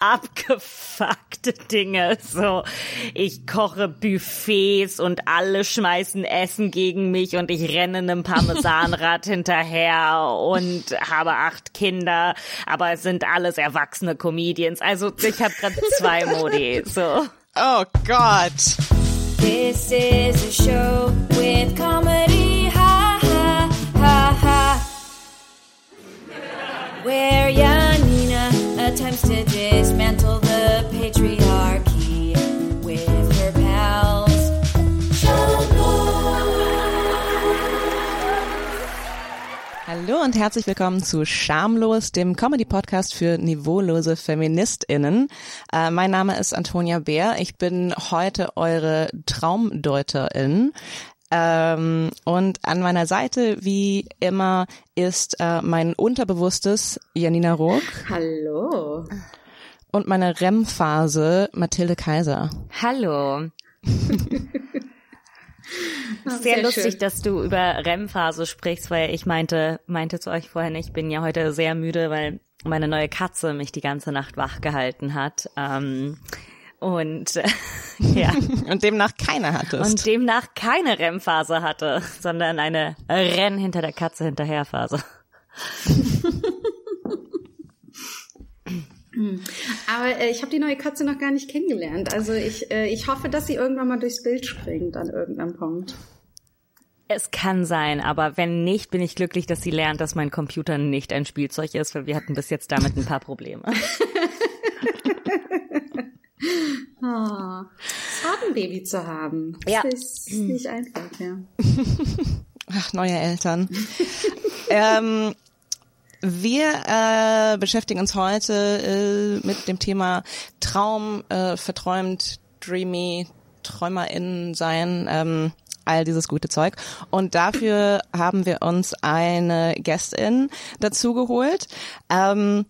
abgefuckte Dinge. So, ich koche Buffets und alle schmeißen Essen gegen mich und ich renne einem Parmesanrad hinterher und habe acht Kinder, aber es sind alles erwachsene Comedians. Also ich habe gerade zwei Modi. So. Oh Gott. This is a show with comedy, ha ha ha ha. Where Janina attempts to dismantle the patriarchy with her pals. Hallo und herzlich willkommen zu Schamlos, dem Comedy-Podcast für niveaulose FeministInnen. Äh, mein Name ist Antonia Bär. Ich bin heute eure Traumdeuterin. Ähm, und an meiner Seite, wie immer, ist äh, mein Unterbewusstes Janina Rook Hallo. und meine REM-Phase Mathilde Kaiser. Hallo. Sehr, sehr lustig, schön. dass du über REM-Phase sprichst, weil ich meinte, meinte zu euch vorhin, ich bin ja heute sehr müde, weil meine neue Katze mich die ganze Nacht wach gehalten hat. Ähm, und äh, ja, Und demnach keine hattest. und demnach keine REM-Phase hatte, sondern eine Renn hinter der Katze hinterher Phase. Aber äh, ich habe die neue Katze noch gar nicht kennengelernt. Also ich, äh, ich hoffe, dass sie irgendwann mal durchs Bild springt an irgendeinem Punkt. Es kann sein, aber wenn nicht, bin ich glücklich, dass sie lernt, dass mein Computer nicht ein Spielzeug ist, weil wir hatten bis jetzt damit ein paar Probleme. Oh, es hat ein Baby zu haben. Ja. Das ist nicht einfach, ja. Ach, neue Eltern. ähm, wir äh, beschäftigen uns heute äh, mit dem Thema Traum, äh, verträumt, dreamy, TräumerInnen sein, ähm, all dieses gute Zeug. Und dafür haben wir uns eine Gästin dazu geholt. Ähm,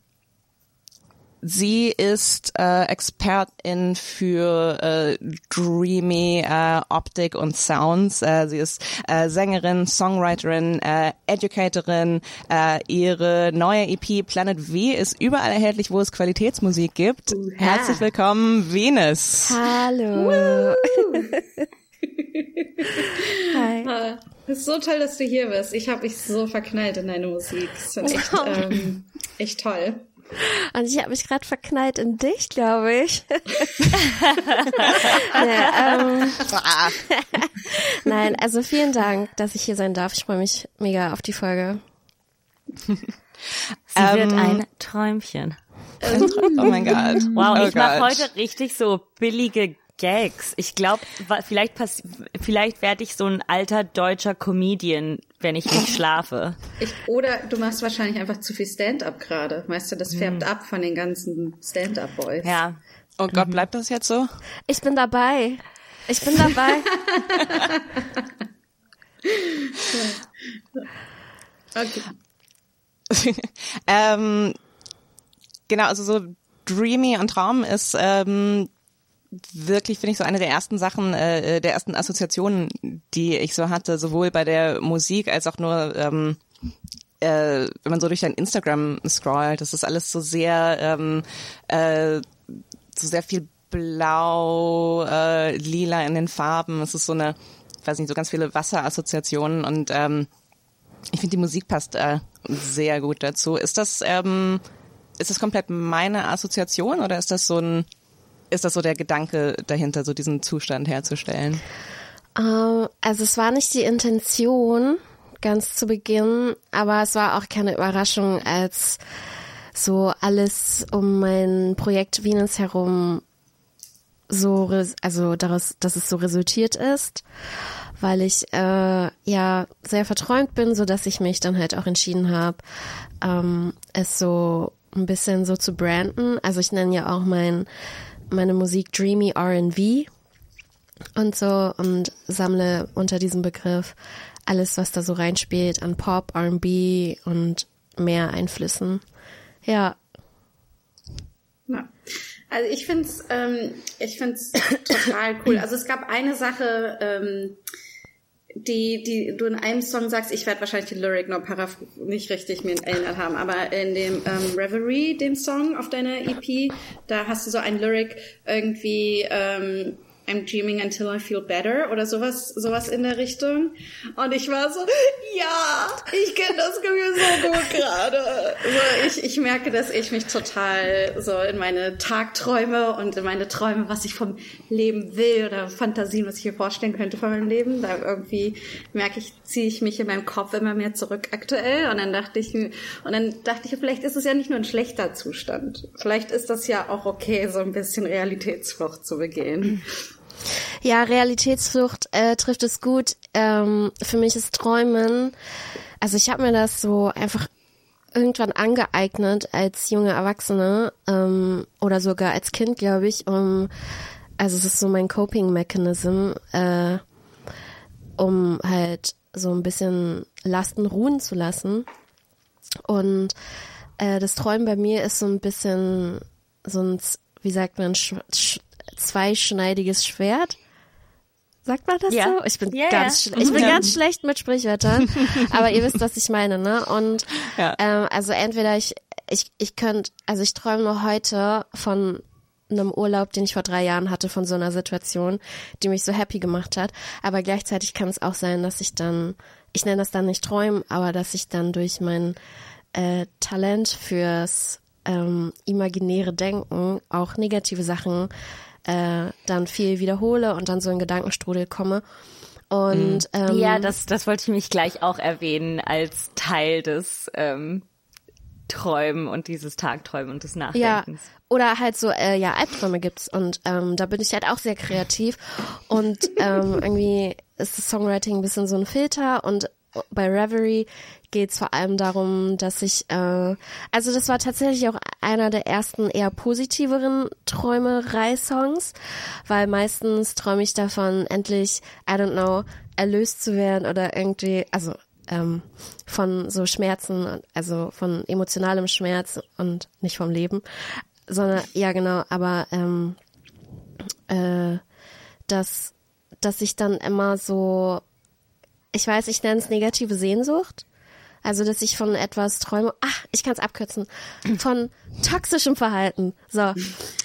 Sie ist äh, Expertin für äh, dreamy äh, Optik und Sounds. Äh, sie ist äh, Sängerin, Songwriterin, äh, Educatorin. Äh, ihre neue EP Planet V ist überall erhältlich, wo es Qualitätsmusik gibt. Uha. Herzlich willkommen, Venus. Hallo. Hi. Es ist so toll, dass du hier bist. Ich habe mich so verknallt in deine Musik. Das ist echt, Wow. ähm, echt toll. Und ich habe mich gerade verknallt in dich, glaube ich. nee, ähm, nein, also vielen Dank, dass ich hier sein darf. Ich freue mich mega auf die Folge. Sie wird Ähm, ein Träumchen. Oh mein Gott. Wow, oh ich mache heute richtig so billige Gags. Ich glaube, vielleicht pass vielleicht werde ich so ein alter deutscher Comedian, wenn ich nicht schlafe. Ich, oder du machst wahrscheinlich einfach zu viel Stand-up gerade. Weißt du, das färbt ab von den ganzen Stand-up-Boys. Ja. Oh Gott, bleibt das jetzt so? Ich bin dabei. Ich bin dabei. Okay. ähm, genau, also so Dreamy und Traum ist ähm, wirklich, finde ich, so eine der ersten Sachen, äh, der ersten Assoziationen, die ich so hatte, sowohl bei der Musik als auch nur, ähm, äh, wenn man so durch dein Instagram scrollt. Das ist alles so sehr, ähm, äh, so sehr viel blau, äh, lila in den Farben. Es ist so eine, weiß nicht, so ganz viele Wasserassoziationen und ähm, ich finde, die Musik passt äh, sehr gut dazu. Ist das, ähm, ist das komplett meine Assoziation oder ist das so ein, ist das so der Gedanke dahinter, so diesen Zustand herzustellen? Ähm, also es war nicht die Intention ganz zu Beginn, aber es war auch keine Überraschung, als so alles um mein Projekt Venus herum so, also daraus, dass es so resultiert ist, weil ich äh, ja sehr verträumt bin, so dass ich mich dann halt auch entschieden habe, ähm, es so ein bisschen so zu branden. Also ich nenne ja auch mein meine Musik Dreamy R&B und so und sammle unter diesem Begriff alles, was da so reinspielt an Pop, R&B und mehr Einflüssen. Ja, Ja. Also ich find's, ähm, ich find's total cool. Also es gab eine Sache, ähm, die, die du in einem Song sagst, ich werde wahrscheinlich die Lyric noch paraph nicht richtig mir erinnert haben, aber in dem ähm, Reverie, dem Song auf deiner EP, da hast du so ein Lyric irgendwie ähm, I'm dreaming until I feel better oder sowas, sowas in der Richtung. Und ich war so, ja, ich kenne das Gefühl so gut gerade. So, ich, ich merke, dass ich mich total so in meine Tagträume und in meine Träume, was ich vom Leben will oder Fantasien, was ich mir vorstellen könnte von meinem Leben, da irgendwie merke ich, ziehe ich mich in meinem Kopf immer mehr zurück aktuell. Und dann dachte ich, und dann dachte ich, vielleicht ist es ja nicht nur ein schlechter Zustand. Vielleicht ist das ja auch okay, so ein bisschen Realitätsflucht zu begehen. Ja, Realitätsflucht äh, trifft es gut. Ähm, für mich ist Träumen, also ich habe mir das so einfach irgendwann angeeignet als junge Erwachsene ähm, oder sogar als Kind, glaube ich, um also es ist so mein Coping Mechanism, äh, um halt so ein bisschen Lasten ruhen zu lassen. Und äh, das Träumen bei mir ist so ein bisschen so ein, wie sagt man, sch, sch, zweischneidiges Schwert. Sagt man das Ja. so? Ich bin Ja, ganz, schle- ich bin ganz schlecht mit Sprichwörtern, aber ihr wisst, was ich meine, ne? Und Ja. ähm, also entweder ich, ich, ich könnte, also ich träume heute von einem Urlaub, den ich vor drei Jahren hatte, von so einer Situation, die mich so happy gemacht hat. Aber gleichzeitig kann es auch sein, dass ich dann, ich nenne das dann nicht träumen, aber dass ich dann durch mein äh, Talent fürs ähm, imaginäre Denken auch negative Sachen äh, dann viel wiederhole und dann so in Gedankenstrudel komme. Und ähm, Ja, das, das wollte ich mich gleich auch erwähnen als Teil des ähm, Träumen und dieses Tagträumen und des Ja, Nachdenkens. oder halt so, äh, ja, Albträume gibt's und ähm, da bin ich halt auch sehr kreativ und ähm, irgendwie ist das Songwriting ein bisschen so ein Filter und bei Reverie geht's vor allem darum, dass ich, äh, also das war tatsächlich auch einer der ersten eher positiveren Träumerei-Songs, weil meistens träume ich davon, endlich, I don't know, erlöst zu werden oder irgendwie, also ähm, von so Schmerzen, also von emotionalem Schmerz und nicht vom Leben, sondern ja genau, aber ähm, äh, dass dass ich dann immer so, ich weiß, ich nenne es negative Sehnsucht. Also, dass ich von etwas träume, ach, ich kann es abkürzen, von toxischem Verhalten. So.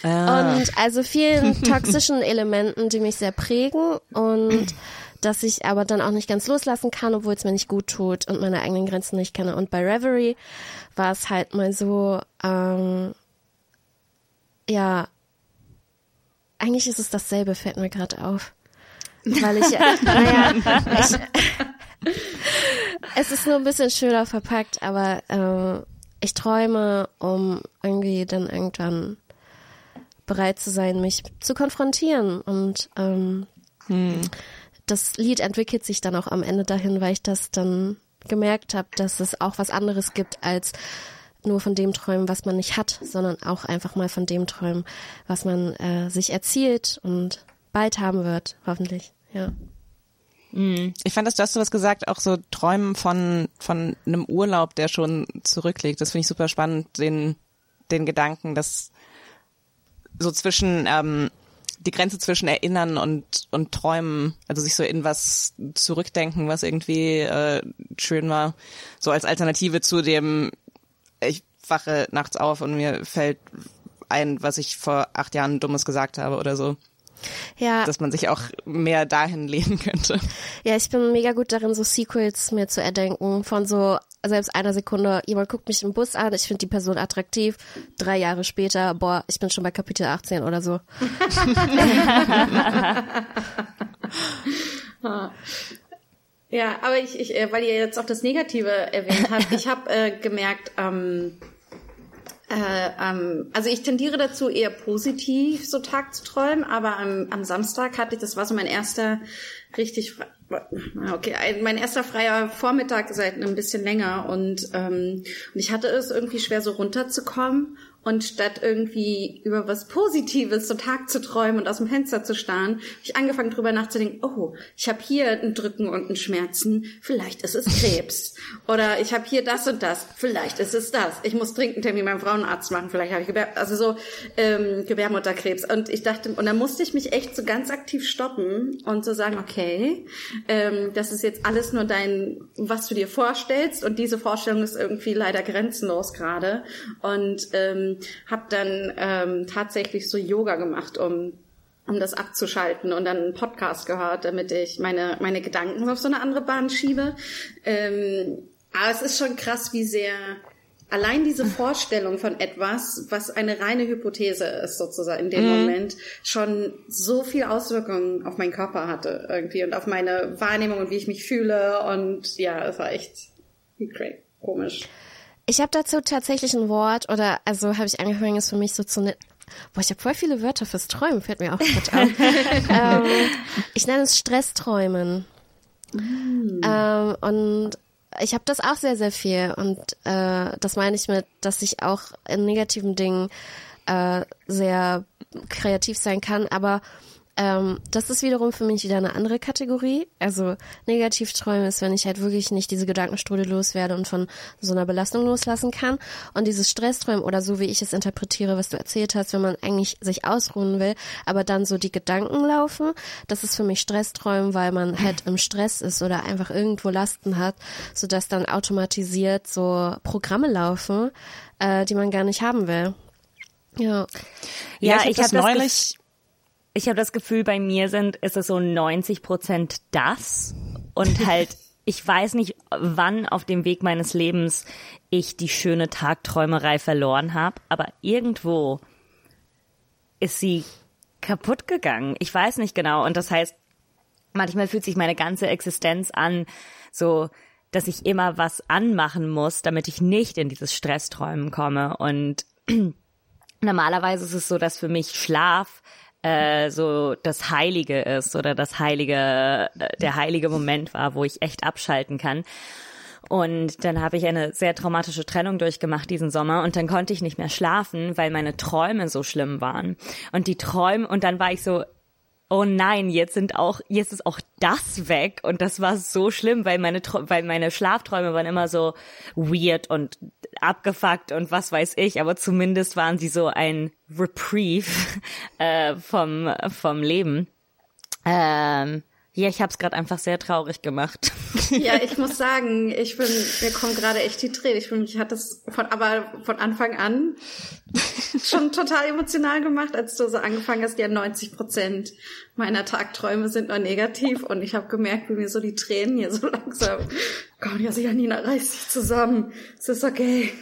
Und also vielen toxischen Elementen, die mich sehr prägen und dass ich aber dann auch nicht ganz loslassen kann, obwohl es mir nicht gut tut und meine eigenen Grenzen nicht kenne. Und bei Reverie war es halt mal so, ähm, ja, eigentlich ist es dasselbe, fällt mir gerade auf. Weil ich, naja, ich, es ist nur ein bisschen schöner verpackt, aber äh, ich träume, um irgendwie dann irgendwann bereit zu sein, mich zu konfrontieren. Und ähm, das Lied entwickelt sich dann auch am Ende dahin, weil ich das dann gemerkt habe, dass es auch was anderes gibt als nur von dem träumen, was man nicht hat, sondern auch einfach mal von dem träumen, was man äh, sich erzielt und bald haben wird, hoffentlich. Ja. Ich fand das, du hast sowas gesagt, auch so Träumen von, von einem Urlaub, der schon zurückliegt. Das finde ich super spannend, den, den Gedanken, dass so zwischen, ähm, die Grenze zwischen Erinnern und, und Träumen, also sich so in was zurückdenken, was irgendwie äh, schön war, so als Alternative zu dem, ich wache nachts auf und mir fällt ein, was ich vor acht Jahren Dummes gesagt habe oder so, Ja, dass man sich auch mehr dahin lehnen könnte. ja, ich bin mega gut darin, so Sequels mir zu erdenken von so selbst einer Sekunde, jemand guckt mich im Bus an, ich finde die Person attraktiv, drei Jahre später, boah, ich bin schon bei Kapitel 18 oder so. Ja, aber ich, ich äh, weil ihr jetzt auch das Negative erwähnt habt, ich habe äh, gemerkt, ähm, äh, ähm, also ich tendiere dazu, eher positiv so Tag zu träumen, aber am, am Samstag hatte ich, das war so mein erster richtig, fre- okay, ein- mein erster freier Vormittag seit ein bisschen länger und, ähm, und ich hatte es irgendwie schwer so runterzukommen Und statt irgendwie über was Positives so Tag zu träumen und aus dem Fenster zu starren, habe ich angefangen drüber nachzudenken, oh, ich habe hier ein Drücken und ein Schmerzen, vielleicht ist es Krebs. Oder ich habe hier das und das, vielleicht ist es das. Ich muss dringend einen Termin beim Frauenarzt machen, vielleicht habe ich Gewerb also so ähm, Gebärmutterkrebs. Und ich dachte, und dann musste ich mich echt so ganz aktiv stoppen und so sagen, okay, ähm, das ist jetzt alles nur dein, was du dir vorstellst und diese Vorstellung ist irgendwie leider grenzenlos gerade. Und ähm, habe dann ähm, tatsächlich so Yoga gemacht, um um das abzuschalten und dann einen Podcast gehört, damit ich meine meine Gedanken auf so eine andere Bahn schiebe. Ähm, aber es ist schon krass, wie sehr allein diese Vorstellung von etwas, was eine reine Hypothese ist, sozusagen in dem mhm. Moment, schon so viel Auswirkungen auf meinen Körper hatte irgendwie und auf meine Wahrnehmung und wie ich mich fühle und ja, es war echt great, komisch. Ich habe dazu tatsächlich ein Wort oder also habe ich angefangen, es für mich so zu ne Boah, ich habe voll viele Wörter fürs Träumen, fällt mir auch gut an. ähm, ich nenne es Stressträumen. Mm. Ähm, und ich habe das auch sehr, sehr viel. Und äh, das meine ich mit, dass ich auch in negativen Dingen äh, sehr kreativ sein kann, aber ähm, das ist wiederum für mich wieder eine andere Kategorie. Also Negativträume ist, wenn ich halt wirklich nicht diese Gedankenstrudel loswerde und von so einer Belastung loslassen kann. Und dieses Stressträumen oder so wie ich es interpretiere, was du erzählt hast, wenn man eigentlich sich ausruhen will, aber dann so die Gedanken laufen, das ist für mich Stressträumen, weil man halt im Stress ist oder einfach irgendwo Lasten hat, sodass dann automatisiert so Programme laufen, äh, die man gar nicht haben will. Ja. Ja, ja ich habe das neulich ich habe das Gefühl, bei mir sind, ist es so 90 Prozent das und halt, ich weiß nicht, wann auf dem Weg meines Lebens ich die schöne Tagträumerei verloren habe, aber irgendwo ist sie kaputt gegangen. Ich weiß nicht genau. Und das heißt, manchmal fühlt sich meine ganze Existenz an, so, dass ich immer was anmachen muss, damit ich nicht in dieses Stressträumen komme. Und normalerweise ist es so, dass für mich Schlaf äh, so das Heilige ist oder das heilige, der heilige Moment war, wo ich echt abschalten kann. Und dann habe ich eine sehr traumatische Trennung durchgemacht diesen Sommer und dann konnte ich nicht mehr schlafen, weil meine Träume so schlimm waren. Und die Träume, und dann war ich so, oh nein, jetzt sind auch, jetzt ist auch das weg und das war so schlimm, weil meine, weil meine Schlafträume waren immer so weird und abgefuckt und was weiß ich, aber zumindest waren sie so ein Reprieve äh, vom vom Leben. Ähm, ja, ich habe es gerade einfach sehr traurig gemacht. Ja, ich muss sagen, ich bin, mir kommen gerade echt die Tränen. Ich bin, mich hat das von, aber von Anfang an schon total emotional gemacht, als du so angefangen hast. Ja, 90 Prozent meiner Tagträume sind nur negativ und ich habe gemerkt, wie mir so die Tränen hier so langsam. Gott, ja, Janina reißt sich zusammen. Es ist okay.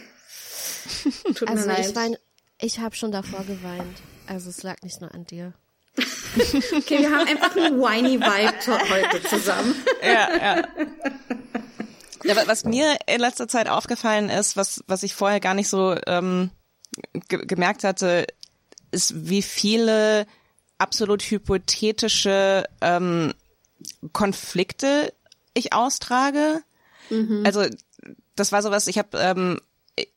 Tut also mir leid. ich wein, ich habe schon davor geweint. Also es lag nicht nur an dir. okay, wir haben einfach einen whiny Vibe heute zusammen. ja, ja. Ja, was mir in letzter Zeit aufgefallen ist, was, was ich vorher gar nicht so ähm, ge gemerkt hatte, ist, wie viele absolut hypothetische ähm, Konflikte ich austrage. Mhm. Also das war sowas, ich habe ähm,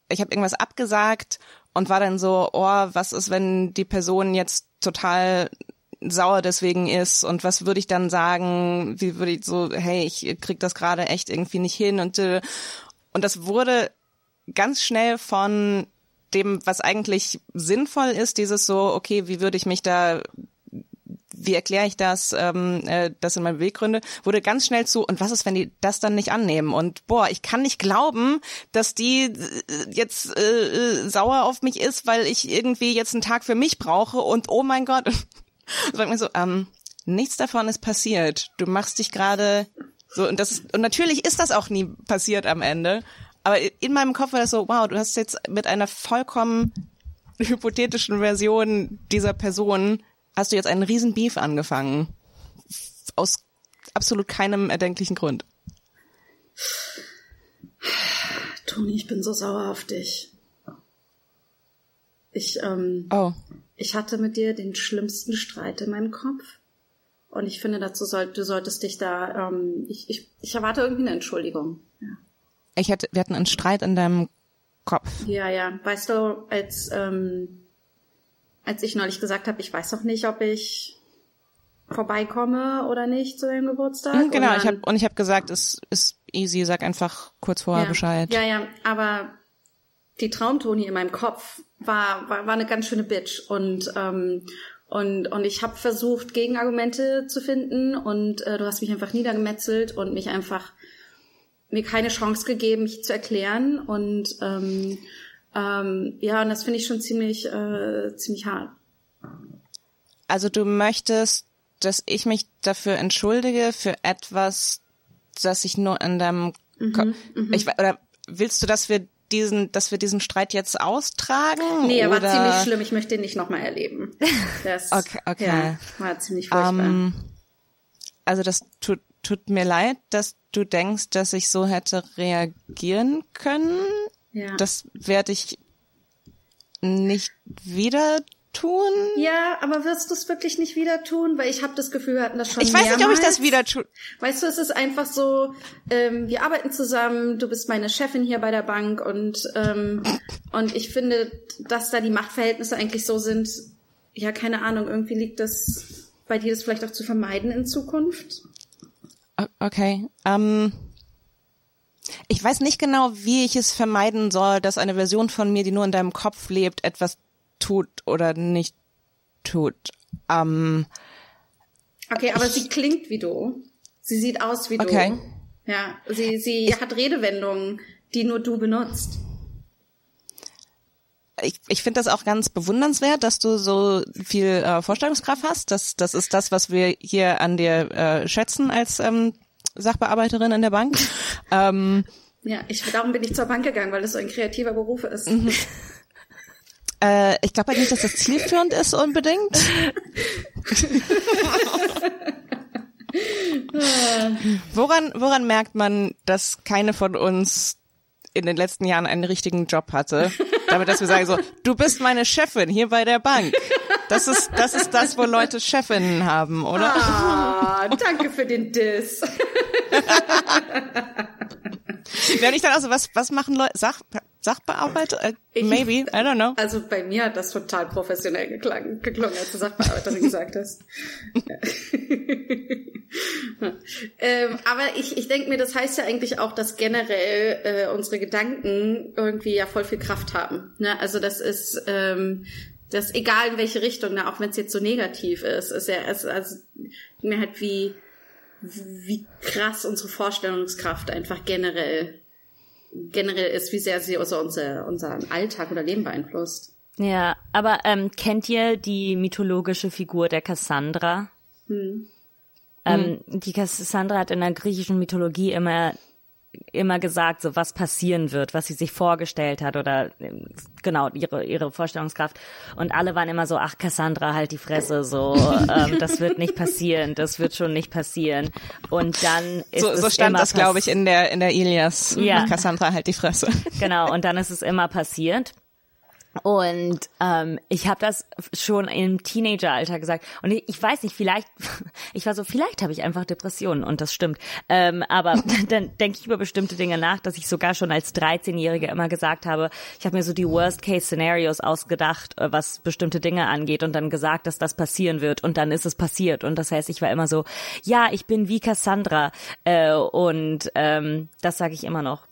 ich habe irgendwas abgesagt und war dann so, oh, was ist, wenn die Person jetzt total sauer deswegen ist? Und was würde ich dann sagen, wie würde ich so, hey, ich krieg das gerade echt irgendwie nicht hin? Und äh, und das wurde ganz schnell von dem, was eigentlich sinnvoll ist, dieses so, okay, wie würde ich mich da wie erkläre ich das, ähm, äh, das sind meine Beweggründe, wurde ganz schnell zu, und was ist, wenn die das dann nicht annehmen? Und boah, ich kann nicht glauben, dass die äh, jetzt äh, äh, sauer auf mich ist, weil ich irgendwie jetzt einen Tag für mich brauche und oh mein Gott. Sag mir so, ähm, nichts davon ist passiert. Du machst dich gerade so, und das, und natürlich ist das auch nie passiert am Ende. Aber in meinem Kopf war das so, wow, du hast jetzt mit einer vollkommen hypothetischen Version dieser Person hast du jetzt einen riesen Beef angefangen. Aus absolut keinem erdenklichen Grund. Toni, ich bin so sauer auf dich. Ich, ähm, oh. ich hatte mit dir den schlimmsten Streit in meinem Kopf. Und ich finde, dazu soll, du solltest dich da, ähm, ich, ich, ich erwarte irgendwie eine Entschuldigung. Ja. Ich hatte, wir hatten einen Streit in deinem Kopf. Ja, ja. Weißt du, als, ähm, als ich neulich gesagt habe, ich weiß noch nicht, ob ich vorbeikomme oder nicht zu deinem Geburtstag. Mhm, genau, und ich dann- habe und ich habe gesagt, es ist easy, sag einfach kurz vorher ja. Bescheid. Ja, ja, aber die Traumtoni in meinem Kopf war, war, war eine ganz schöne Bitch und ähm, und und ich habe versucht Gegenargumente zu finden und äh, du hast mich einfach niedergemetzelt und mich einfach mir keine Chance gegeben, mich zu erklären und ähm, ähm, ja und das finde ich schon ziemlich äh, ziemlich hart. Also du möchtest, dass ich mich dafür entschuldige für etwas, das ich nur in deinem Mhm, Ko ich, oder willst du, dass wir diesen, dass wir diesen Streit jetzt austragen? Nee, er war ziemlich schlimm. Ich möchte ihn nicht nochmal erleben. Das, Okay, okay. Ja, war ziemlich furchtbar. Ähm, also das tut, tut mir leid, dass du denkst, dass ich so hätte reagieren können. Ja. Das werde ich nicht wieder tun. Ja, aber wirst du es wirklich nicht wieder tun? Weil ich habe das Gefühl, wir hatten das schon Ich weiß nicht, ob ich das mehrmals. wieder tue. Weißt du, es ist einfach so, ähm, wir arbeiten zusammen, du bist meine Chefin hier bei der Bank und, ähm, und ich finde, dass da die Machtverhältnisse eigentlich so sind, ja, keine Ahnung, irgendwie liegt das bei dir, das vielleicht auch zu vermeiden in Zukunft. Okay. Ähm, ich weiß nicht genau, wie ich es vermeiden soll, dass eine Version von mir, die nur in deinem Kopf lebt, etwas tut oder nicht tut. Ähm, Okay, aber sie klingt wie du. Sie sieht aus wie Okay. du. Ja, sie, sie hat Redewendungen, die nur du benutzt. ich, ich finde das auch ganz bewundernswert, dass du so viel äh, Vorstellungskraft hast. Das, das ist das, was wir hier an dir äh, schätzen als ähm, Sachbearbeiterin in der Bank. ähm, Ja, ich, darum bin ich zur Bank gegangen, weil das so ein kreativer Beruf ist. äh, ich glaube halt nicht, dass das zielführend ist unbedingt. woran, woran merkt man, dass keine von uns in den letzten Jahren einen richtigen Job hatte? Damit, dass wir sagen so, du bist meine Chefin hier bei der Bank. Das ist, das ist das, wo Leute Chefinnen haben, oder? Ah, danke für den Diss. Wenn ich dann also, was, was machen Leute, Sach, Sachbearbeiter? Äh, Ich- maybe, I don't know. Also bei mir hat das total professionell geklang, geklungen, als du Sachbearbeiterin gesagt hast. ähm, aber ich, ich denke mir, das heißt ja eigentlich auch, dass generell äh, unsere Gedanken irgendwie ja voll viel Kraft haben. Ne? Also das ist ähm, das egal in welche Richtung, ne? auch wenn es jetzt so negativ ist, ist ja es, also mir halt wie wie krass unsere Vorstellungskraft einfach generell generell ist, wie sehr sie unser, unser, unseren Alltag oder Leben beeinflusst. Ja, aber ähm, kennt ihr die mythologische Figur der Cassandra? Ähm, die Cassandra hat in der griechischen Mythologie immer immer gesagt, so was passieren wird, was sie sich vorgestellt hat oder ähm, genau ihre ihre Vorstellungskraft und alle waren immer so, ach Cassandra halt die Fresse, so ähm, das wird nicht passieren, das wird schon nicht passieren und dann ist So, es so stand das, glaube ich, in der, in der Ilias. Ja. Cassandra halt die Fresse. Genau, und dann ist es immer passiert. Und ähm, ich habe das schon im Teenageralter gesagt. Und ich, ich weiß nicht, vielleicht, ich war so, vielleicht habe ich einfach Depressionen und das stimmt. Ähm, aber dann denke ich über bestimmte Dinge nach, dass ich sogar schon als 13-Jährige immer gesagt habe, ich habe mir so die Worst-Case-Szenarios ausgedacht, äh, was bestimmte Dinge angeht und dann gesagt, dass das passieren wird und dann ist es passiert. Und das heißt, ich war immer so, ja, ich bin wie Cassandra äh, und ähm, das sage ich immer noch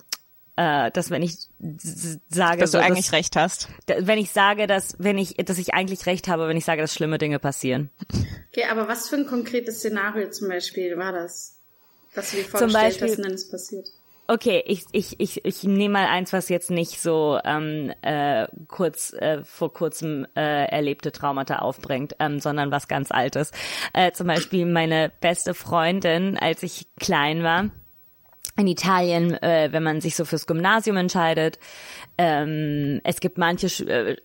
äh, dass wenn ich sage, Dass du so, eigentlich dass, recht hast. wenn ich sage, dass wenn ich, dass ich eigentlich recht habe, wenn ich sage, dass schlimme Dinge passieren. Okay, aber was für ein konkretes Szenario zum Beispiel war das? Was du dir Zum vorgestellt Beispiel- hast und dann ist passiert? Okay, ich, ich, ich, ich nehme mal eins, was jetzt nicht so ähm, äh, kurz äh, vor kurzem äh, erlebte Traumata aufbringt, ähm, sondern was ganz Altes. Äh, zum Beispiel meine beste Freundin, als ich klein war, in Italien, äh, wenn man sich so fürs Gymnasium entscheidet, ähm, es gibt manche, Schu- äh,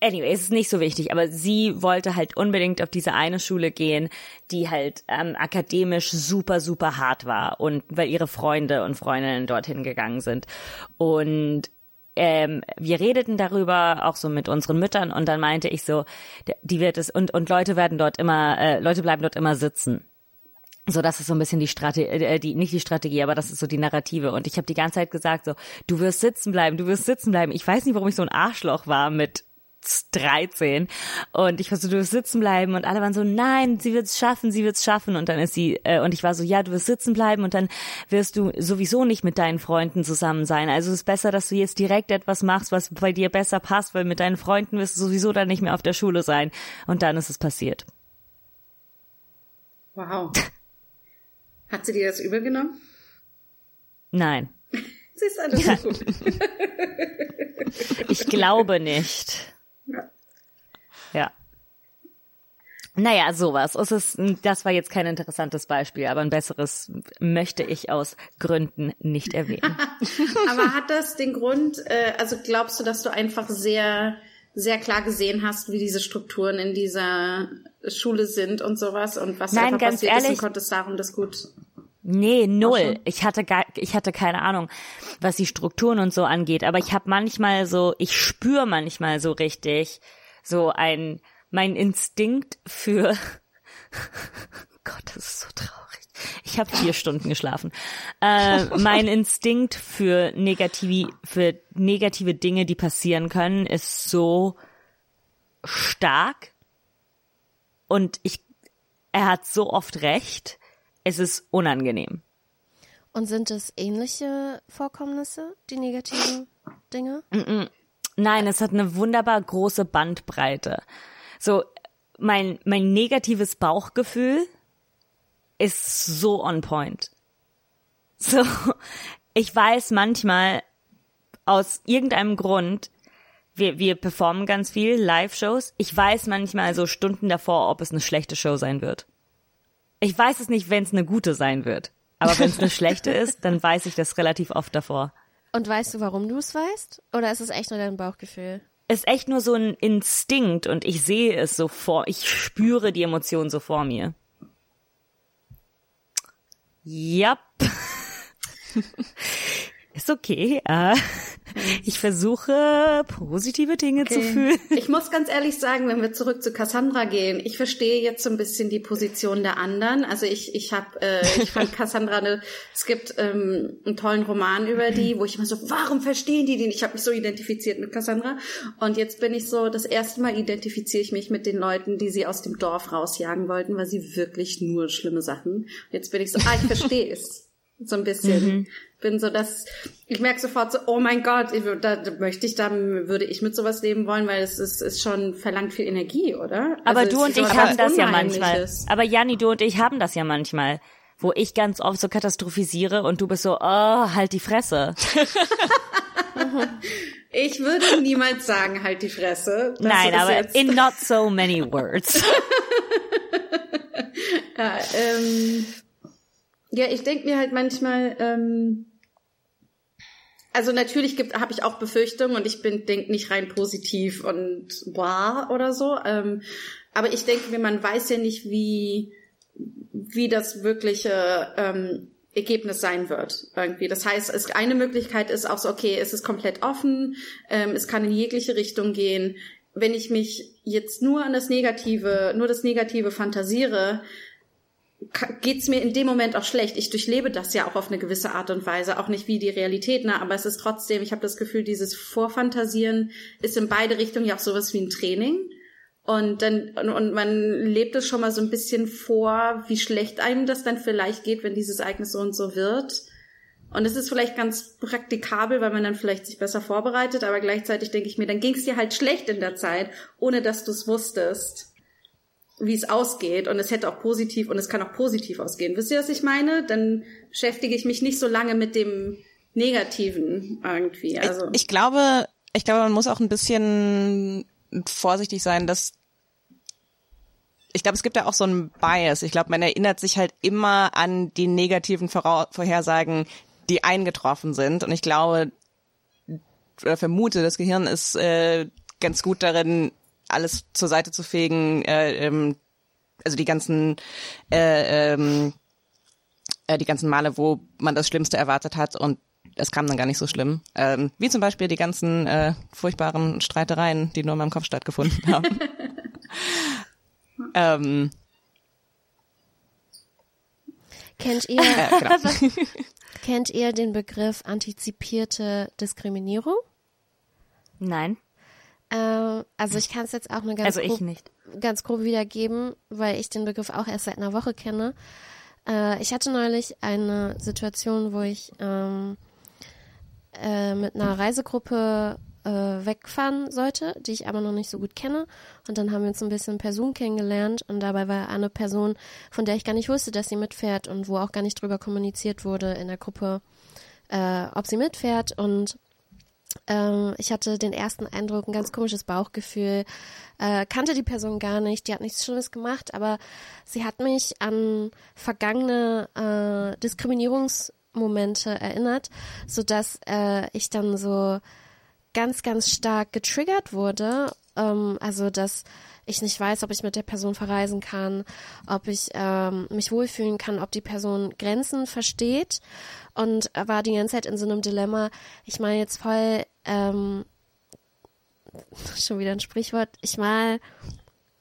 anyway, es ist nicht so wichtig, aber sie wollte halt unbedingt auf diese eine Schule gehen, die halt ähm, akademisch super, super hart war und weil ihre Freunde und Freundinnen dorthin gegangen sind. Und ähm, wir redeten darüber auch so mit unseren Müttern und dann meinte ich so, die wird es und und Leute werden dort immer, äh, Leute bleiben dort immer sitzen. So, das ist so ein bisschen die Strategie, äh, die, nicht die Strategie, aber das ist so die Narrative. Und ich habe die ganze Zeit gesagt, so, du wirst sitzen bleiben, du wirst sitzen bleiben. Ich weiß nicht, warum ich so ein Arschloch war mit 13 und ich war so, du wirst sitzen bleiben und alle waren so, nein, sie wird's schaffen, sie wird's schaffen und dann ist sie äh, und ich war so, ja, du wirst sitzen bleiben und dann wirst du sowieso nicht mit deinen Freunden zusammen sein. Also es ist besser, dass du jetzt direkt etwas machst, was bei dir besser passt, weil mit deinen Freunden wirst du sowieso dann nicht mehr auf der Schule sein und dann ist es passiert. Wow. Hat sie dir das übel genommen? Nein. Sie ist alles Ja. gut. Ich glaube nicht. Ja. Ja. Naja, sowas. Es ist, das war jetzt kein interessantes Beispiel, aber ein besseres möchte ich aus Gründen nicht erwähnen. Aber hat das den Grund, äh, also glaubst du, dass du einfach sehr, sehr klar gesehen hast, wie diese Strukturen in dieser Schule sind und sowas und was Nein, einfach passiert ist und ehrlich- konntest darum das gut. Nee, null. Ich hatte gar, ich hatte keine Ahnung, was die Strukturen und so angeht. Aber ich habe manchmal so, ich spüre manchmal so richtig so ein, mein Instinkt für. Gott, das ist so traurig. Ich habe vier Stunden geschlafen. Äh, mein Instinkt für negative, für negative Dinge, die passieren können, ist so stark. Und ich, er hat so oft recht. Es ist unangenehm. Und sind es ähnliche Vorkommnisse, die negativen Dinge? Nein, es hat eine wunderbar große Bandbreite. So, mein, mein negatives Bauchgefühl ist so on point. So, ich weiß manchmal aus irgendeinem Grund, wir, wir performen ganz viel Live-Shows. Ich weiß manchmal so Stunden davor, ob es eine schlechte Show sein wird. Ich weiß es nicht, wenn es eine gute sein wird. Aber wenn es eine schlechte ist, dann weiß ich das relativ oft davor. Und weißt du, warum du es weißt? Oder ist es echt nur dein Bauchgefühl? ist echt nur so ein Instinkt und ich sehe es so vor, ich spüre die Emotionen so vor mir. Yep. Ist okay. Äh, ich versuche positive Dinge zu fühlen. Ich muss ganz ehrlich sagen, wenn wir zurück zu Cassandra gehen, ich verstehe jetzt so ein bisschen die Position der anderen. Also ich, ich habe, äh, ich fand Cassandra, eine, es gibt ähm, einen tollen Roman über die, wo ich immer so, warum verstehen die den? Ich habe mich so identifiziert mit Cassandra und jetzt bin ich so, das erste Mal identifiziere ich mich mit den Leuten, die sie aus dem Dorf rausjagen wollten, weil sie wirklich nur schlimme Sachen. Jetzt bin ich so, ah, ich verstehe es. So ein bisschen. Bin so, dass ich merke sofort so, oh mein Gott, ich, da, da möchte ich, da würde ich mit sowas leben wollen, weil es ist, ist schon verlangt viel Energie, oder? Aber Also du und ich haben das ja manchmal. Aber Janni, du und ich haben das ja manchmal. Wo ich ganz oft so katastrophisiere und du bist so, oh, halt die Fresse. Ich würde niemals sagen, halt die Fresse. Das Nein, aber jetzt- in not so many words. Ja, ähm, ja ich denke mir halt manchmal, ähm, also natürlich habe ich auch Befürchtungen und ich bin denk nicht rein positiv und bla oder so. Ähm, aber ich denke mir, man weiß ja nicht, wie wie das wirkliche ähm, Ergebnis sein wird irgendwie. Das heißt, es, eine Möglichkeit ist auch so, okay, es ist komplett offen, ähm, es kann in jegliche Richtung gehen. Wenn ich mich jetzt nur an das Negative, nur das Negative fantasiere, geht's mir in dem Moment auch schlecht. Ich durchlebe das ja auch auf eine gewisse Art und Weise, auch nicht wie die Realität, ne? aber es ist trotzdem, ich habe das Gefühl, dieses Vorfantasieren ist in beide Richtungen ja auch sowas wie ein Training. Und dann, und, und man lebt es schon mal so ein bisschen vor, wie schlecht einem das dann vielleicht geht, wenn dieses Ereignis so und so wird. Und es ist vielleicht ganz praktikabel, weil man dann vielleicht sich besser vorbereitet, aber gleichzeitig denke ich mir, dann ging es dir halt schlecht in der Zeit, ohne dass du es wusstest, wie es ausgeht. Und es hätte auch positiv und es kann auch positiv ausgehen. Wisst ihr, was ich meine? Dann beschäftige ich mich nicht so lange mit dem Negativen irgendwie. Also Ich, ich glaube, ich glaube, man muss auch ein bisschen vorsichtig sein, dass ich glaube, es gibt ja auch so einen Bias. Ich glaube, man erinnert sich halt immer an die negativen Vorhersagen, die eingetroffen sind. Und ich glaube oder vermute, das Gehirn ist äh, ganz gut darin, alles zur Seite zu fegen, äh, ähm, also die ganzen äh, ähm, äh, die ganzen Male, wo man das Schlimmste erwartet hat und es kam dann gar nicht so schlimm. Ähm, wie zum Beispiel die ganzen äh, furchtbaren Streitereien, die nur in meinem Kopf stattgefunden haben. ähm, Kennt ihr, Äh, genau. kennt ihr den Begriff antizipierte Diskriminierung? Nein, Äh, also ich kann es jetzt auch nur ganz also grob, ganz grob wiedergeben, weil ich den Begriff auch erst seit einer Woche kenne. Äh, ich hatte neulich eine Situation, wo ich ähm, äh, mit einer Reisegruppe äh, wegfahren sollte, die ich aber noch nicht so gut kenne. Und dann haben wir uns ein bisschen per Zoom kennengelernt und dabei war eine Person, von der ich gar nicht wusste, dass sie mitfährt und wo auch gar nicht drüber kommuniziert wurde in der Gruppe, äh, ob sie mitfährt und ähm, ich hatte den ersten Eindruck, ein ganz komisches Bauchgefühl, äh, kannte die Person gar nicht, die hat nichts Schlimmes gemacht, aber sie hat mich an vergangene äh, Diskriminierungsmomente erinnert, sodass äh, ich dann so ganz, ganz stark getriggert wurde. Ähm, also, dass ich nicht weiß, ob ich mit der Person verreisen kann, ob ich ähm, mich wohlfühlen kann, ob die Person Grenzen versteht und war die ganze Zeit in so einem Dilemma. Ich meine jetzt voll, ähm, schon wieder ein Sprichwort, ich mal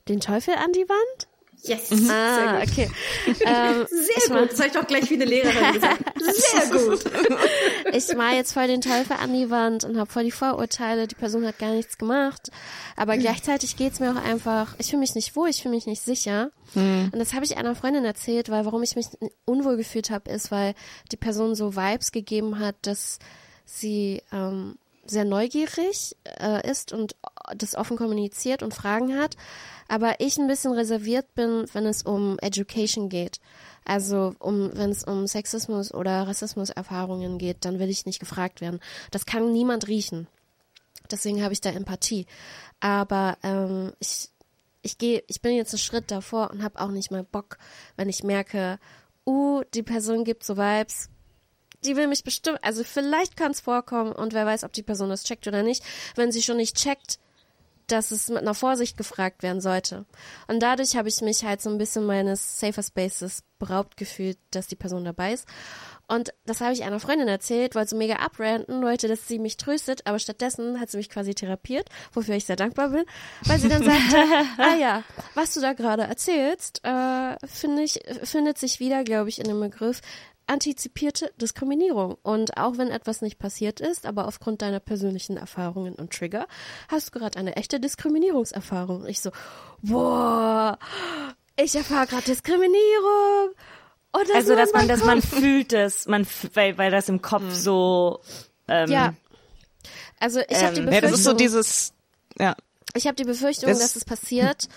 den Teufel an die Wand? Yes. Ah, Sehr gut. okay. Ähm, Sehr gut. Das habe ich doch gleich wie eine Lehrerin gesagt. Sehr gut. ich mal jetzt voll den Teufel an die Wand und habe voll die Vorurteile, die Person hat gar nichts gemacht. Aber gleichzeitig geht's mir auch einfach, ich fühle mich nicht wohl, ich fühle mich nicht sicher. Und das habe ich einer Freundin erzählt, weil warum ich mich unwohl gefühlt habe, ist, weil die Person so Vibes gegeben hat, dass sie ähm, sehr neugierig äh, ist und das offen kommuniziert und Fragen hat. Aber ich ein bisschen reserviert bin, wenn es um Education geht. Also um, wenn es um Sexismus oder Rassismus-Erfahrungen geht, dann will ich nicht gefragt werden. Das kann niemand riechen. Deswegen habe ich da Empathie. Aber ähm, ich, ich gehe, ich bin jetzt einen Schritt davor und habe auch nicht mal Bock, wenn ich merke, uh, die Person gibt so Vibes, die will mich bestimmt, also vielleicht kann es vorkommen und wer weiß, ob die Person das checkt oder nicht. Wenn sie schon nicht checkt, dass es mit einer Vorsicht gefragt werden sollte. Und dadurch habe ich mich halt so ein bisschen meines Safer Spaces beraubt gefühlt, dass die Person dabei ist. Und das habe ich einer Freundin erzählt, wollte so mega abranten, wollte, dass sie mich tröstet, aber stattdessen hat sie mich quasi therapiert, wofür ich sehr dankbar bin, weil sie dann sagte, ah ja, was du da gerade erzählst, äh, finde ich, findet sich wieder, glaube ich, in dem Begriff antizipierte Diskriminierung. Und auch wenn etwas nicht passiert ist, aber aufgrund deiner persönlichen Erfahrungen und Trigger, hast du gerade eine echte Diskriminierungserfahrung. Und ich so, boah, ich erfahre gerade Diskriminierung. Und das Also, dass man, dass man fühlt es, man, weil, weil das im Kopf so, ähm, Ja. Also ich habe die Ähm, Befürchtung, Ja, das ist so dieses, ja. Ich habe die Befürchtung, Das- dass es passiert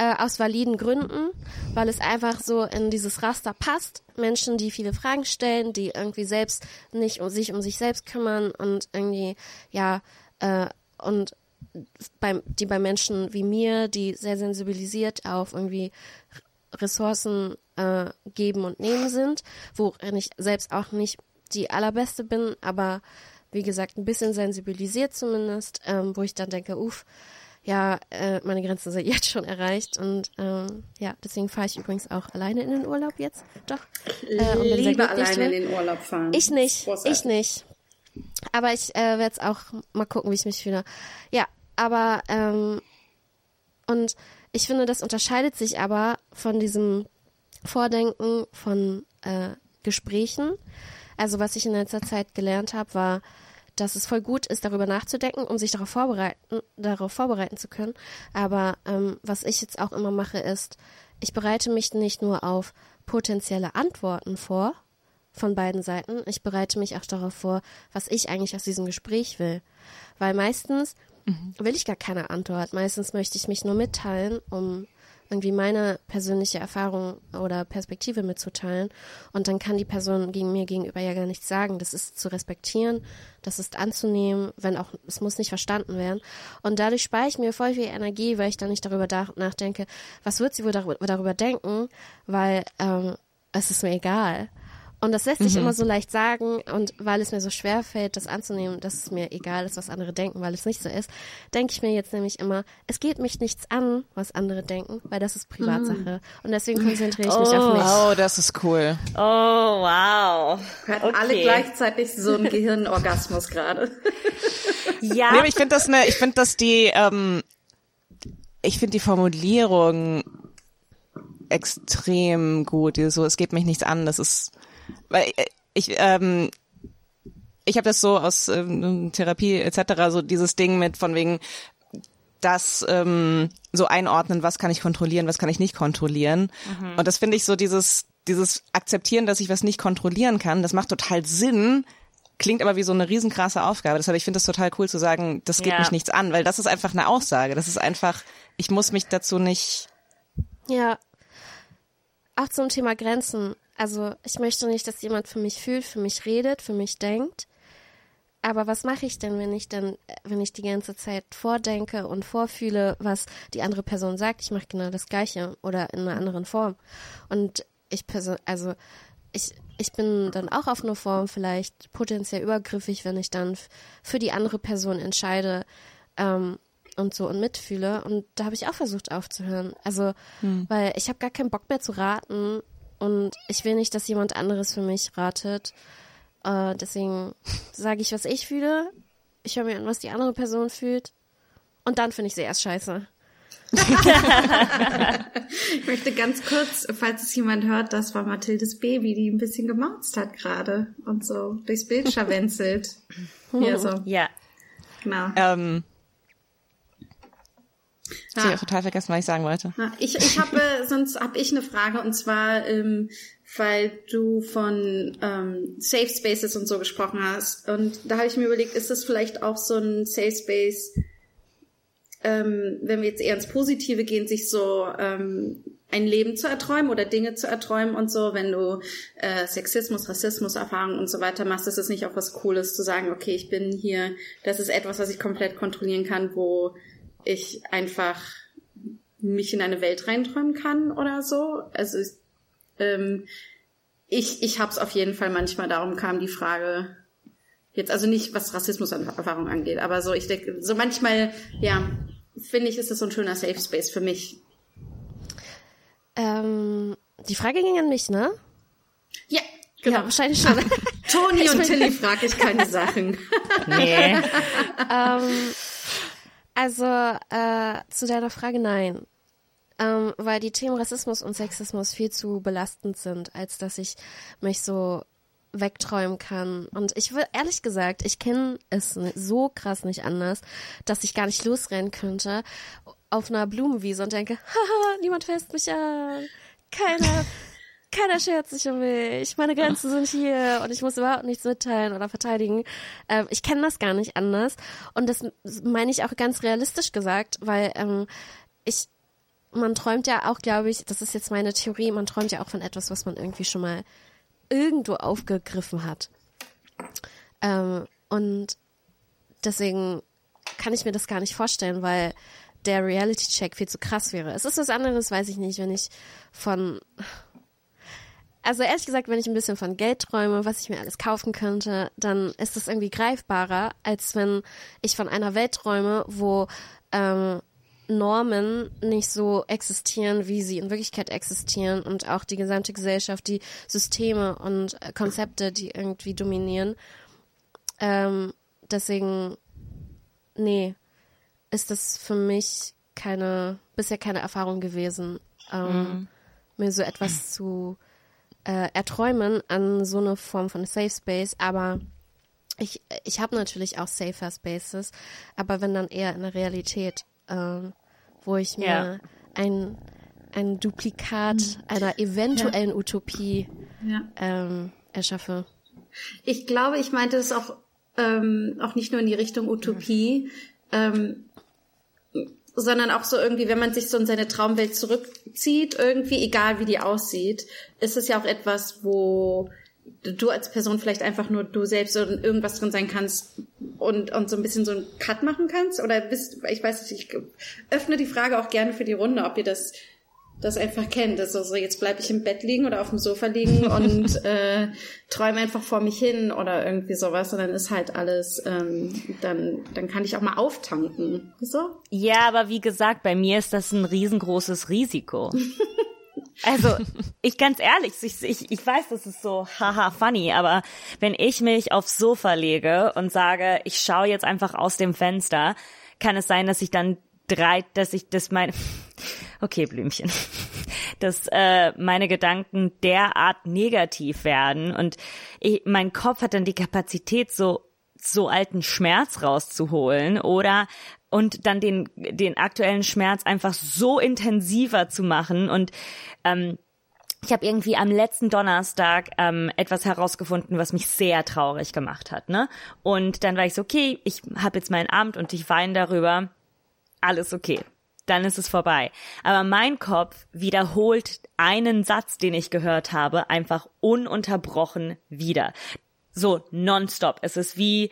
äh, aus validen Gründen, weil es einfach so in dieses Raster passt. Menschen, die viele Fragen stellen, die irgendwie selbst nicht um sich um sich selbst kümmern und irgendwie ja äh, und beim, die bei Menschen wie mir, die sehr sensibilisiert auf irgendwie Ressourcen äh, geben und nehmen sind, wo ich selbst auch nicht die allerbeste bin, aber wie gesagt, ein bisschen sensibilisiert zumindest, ähm, wo ich dann denke, uff, ja, äh, meine Grenzen sind jetzt schon erreicht und ähm, ja, deswegen fahre ich übrigens auch alleine in den Urlaub jetzt, doch. Äh, und Liebe alleine in den Urlaub fahren. Ich nicht, Großartig. ich nicht. Aber ich äh, werde jetzt auch mal gucken, wie ich mich fühle. Ja, aber ähm, und ich finde, das unterscheidet sich aber von diesem Vordenken von äh, Gesprächen. Also was ich in letzter Zeit gelernt habe, war, dass es voll gut ist, darüber nachzudenken, um sich darauf vorbereiten, darauf vorbereiten zu können. Aber ähm, was ich jetzt auch immer mache, ist, ich bereite mich nicht nur auf potenzielle Antworten vor von beiden Seiten, ich bereite mich auch darauf vor, was ich eigentlich aus diesem Gespräch will. Weil meistens will ich gar keine Antwort. Meistens möchte ich mich nur mitteilen, um irgendwie meine persönliche Erfahrung oder Perspektive mitzuteilen. Und dann kann die Person gegen mir gegenüber ja gar nichts sagen. Das ist zu respektieren, das ist anzunehmen, wenn auch, es muss nicht verstanden werden. Und dadurch spare ich mir voll viel Energie, weil ich dann nicht darüber da- nachdenke, was wird sie wohl darüber, darüber denken, weil ähm, es ist mir egal. Und das lässt sich immer so leicht sagen und weil es mir so schwer fällt, das anzunehmen, dass es mir egal ist, was andere denken, weil es nicht so ist, denke ich mir jetzt nämlich immer, es geht mich nichts an, was andere denken, weil das ist Privatsache. Und deswegen konzentriere ich mich auf mich. Oh, das ist cool. Oh, wow. Wir hatten Okay. alle gleichzeitig so einen Gehirnorgasmus gerade. Ja, Nee, ich finde das ne, ich finde, dass die, ähm, ich finde die Formulierung extrem gut. So, es geht mich nichts an. Das ist, weil äh, ich, ähm, ich habe das so aus ähm, Therapie etc. so dieses Ding mit von wegen das ähm, so einordnen, was kann ich kontrollieren, was kann ich nicht kontrollieren. Und das finde ich so dieses dieses akzeptieren, dass ich was nicht kontrollieren kann. Das macht total Sinn. Klingt aber wie so eine riesenkrasse Aufgabe. Deshalb ich finde es total cool zu sagen, das geht Ja. mich nichts an, weil das ist einfach eine Aussage. Das ist einfach, ich muss mich dazu nicht. Ja. Auch zum Thema Grenzen. Also ich möchte nicht, dass jemand für mich fühlt, für mich redet, für mich denkt. Aber was mache ich denn, wenn ich dann, wenn ich die ganze Zeit vordenke und vorfühle, was die andere Person sagt? Ich mache genau das Gleiche oder in einer anderen Form. Und ich person, also ich, ich bin dann auch auf eine Form vielleicht potenziell übergriffig, wenn ich dann für die andere Person entscheide ähm, und so und mitfühle. Und da habe ich auch versucht aufzuhören. Also, weil ich habe gar keinen Bock mehr zu raten und ich will nicht, dass jemand anderes für mich ratet. Äh, deswegen sage ich, was ich fühle. Ich höre mir an, was die andere Person fühlt. Und dann finde ich sie erst scheiße. Ich möchte ganz kurz, falls es jemand hört, das war Mathildes Baby, die ein bisschen gemauzt hat gerade und so durchs Bild scharwenzelt. Hier so, Ja. genau. Ähm, ich Ah. habe total vergessen, was ich sagen wollte. Ja, Ich, ich habe, sonst habe ich eine Frage und zwar, ähm, weil du von ähm, Safe Spaces und so gesprochen hast. Und da habe ich mir überlegt, ist das vielleicht auch so ein Safe Space, ähm, wenn wir jetzt eher ins Positive gehen, sich so ähm, ein Leben zu erträumen oder Dinge zu erträumen und so, wenn du äh, Sexismus, Rassismus, Erfahrungen und so weiter machst, ist es nicht auch was Cooles zu sagen, okay, ich bin hier, das ist etwas, was ich komplett kontrollieren kann, wo ich einfach mich in eine Welt reinträumen kann oder so. Also ich, ähm, ich, ich habe es auf jeden Fall manchmal, darum kam die Frage jetzt, also nicht was Rassismus-Erfahrung angeht, aber so, ich denke, so manchmal, ja, finde ich, ist das so ein schöner Safe Space für mich. Ähm, die Frage ging an mich, ne? Ja, genau. Ja, wahrscheinlich schon. Toni und Tilly frage ich keine Sachen. Nee. Also äh, zu deiner Frage nein. Ähm, weil die Themen Rassismus und Sexismus viel zu belastend sind, als dass ich mich so wegträumen kann. Und ich will, ehrlich gesagt, ich kenne es so krass nicht anders, dass ich gar nicht losrennen könnte auf einer Blumenwiese und denke, haha, niemand fässt mich an. Keiner, keiner schert sich um mich. Meine Grenzen sind hier und ich muss überhaupt nichts mitteilen oder verteidigen. Ähm, ich kenne das gar nicht anders. Und das meine ich auch ganz realistisch gesagt, weil ähm, ich, man träumt ja auch, glaube ich, das ist jetzt meine Theorie, man träumt ja auch von etwas, was man irgendwie schon mal irgendwo aufgegriffen hat. Ähm, und deswegen kann ich mir das gar nicht vorstellen, weil der Reality-Check viel zu krass wäre. Es ist was anderes, weiß ich nicht, wenn ich von also ehrlich gesagt, wenn ich ein bisschen von Geld träume, was ich mir alles kaufen könnte, dann ist das irgendwie greifbarer, als wenn ich von einer Welt träume, wo ähm, Normen nicht so existieren, wie sie in Wirklichkeit existieren und auch die gesamte Gesellschaft, die Systeme und äh, Konzepte, die irgendwie dominieren. Ähm, deswegen, nee, ist das für mich keine, bisher keine Erfahrung gewesen, ähm, mir so etwas zu äh, erträumen an so eine Form von Safe Space, aber ich, ich habe natürlich auch Safer Spaces, aber wenn dann eher in der Realität, ähm, wo ich mir Ja. ein, ein Duplikat einer eventuellen Utopie Ja. ähm, erschaffe. Ich glaube, ich meinte es auch, ähm, auch nicht nur in die Richtung Utopie, ähm, sondern auch so irgendwie, wenn man sich so in seine Traumwelt zurückzieht, irgendwie, egal wie die aussieht, ist es ja auch etwas, wo du als Person vielleicht einfach nur du selbst und irgendwas drin sein kannst und, und so ein bisschen so einen Cut machen kannst? Oder bist, ich weiß nicht, ich öffne die Frage auch gerne für die Runde, ob ihr das das einfach kennt. Das ist so, so jetzt bleibe ich im Bett liegen oder auf dem Sofa liegen und äh, träume einfach vor mich hin oder irgendwie sowas. Und dann ist halt alles, ähm, dann, dann kann ich auch mal auftanken. So? Ja, aber wie gesagt, bei mir ist das ein riesengroßes Risiko. Also, ich ganz ehrlich, ich, ich, ich weiß, das ist so haha funny, aber wenn ich mich aufs Sofa lege und sage, ich schaue jetzt einfach aus dem Fenster, kann es sein, dass ich dann drei, dass ich das mein, okay, Blümchen, dass äh, meine Gedanken derart negativ werden und ich, mein Kopf hat dann die Kapazität, so so alten Schmerz rauszuholen oder und dann den den aktuellen Schmerz einfach so intensiver zu machen und ähm, ich habe irgendwie am letzten Donnerstag ähm, etwas herausgefunden, was mich sehr traurig gemacht hat, ne? Und dann war ich so, okay, ich habe jetzt mein Amt und ich weine darüber. Alles okay. Dann ist es vorbei. Aber mein Kopf wiederholt einen Satz, den ich gehört habe, einfach ununterbrochen wieder. So nonstop. Es ist wie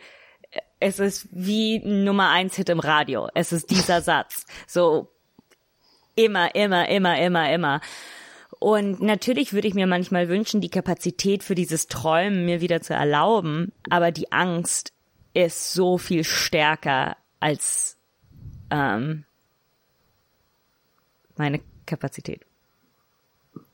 es ist wie Nummer eins Hit im Radio. Es ist dieser Satz. So immer, immer, immer, immer, immer. Und natürlich würde ich mir manchmal wünschen, die Kapazität für dieses Träumen mir wieder zu erlauben, aber die Angst ist so viel stärker als ähm, meine Kapazität.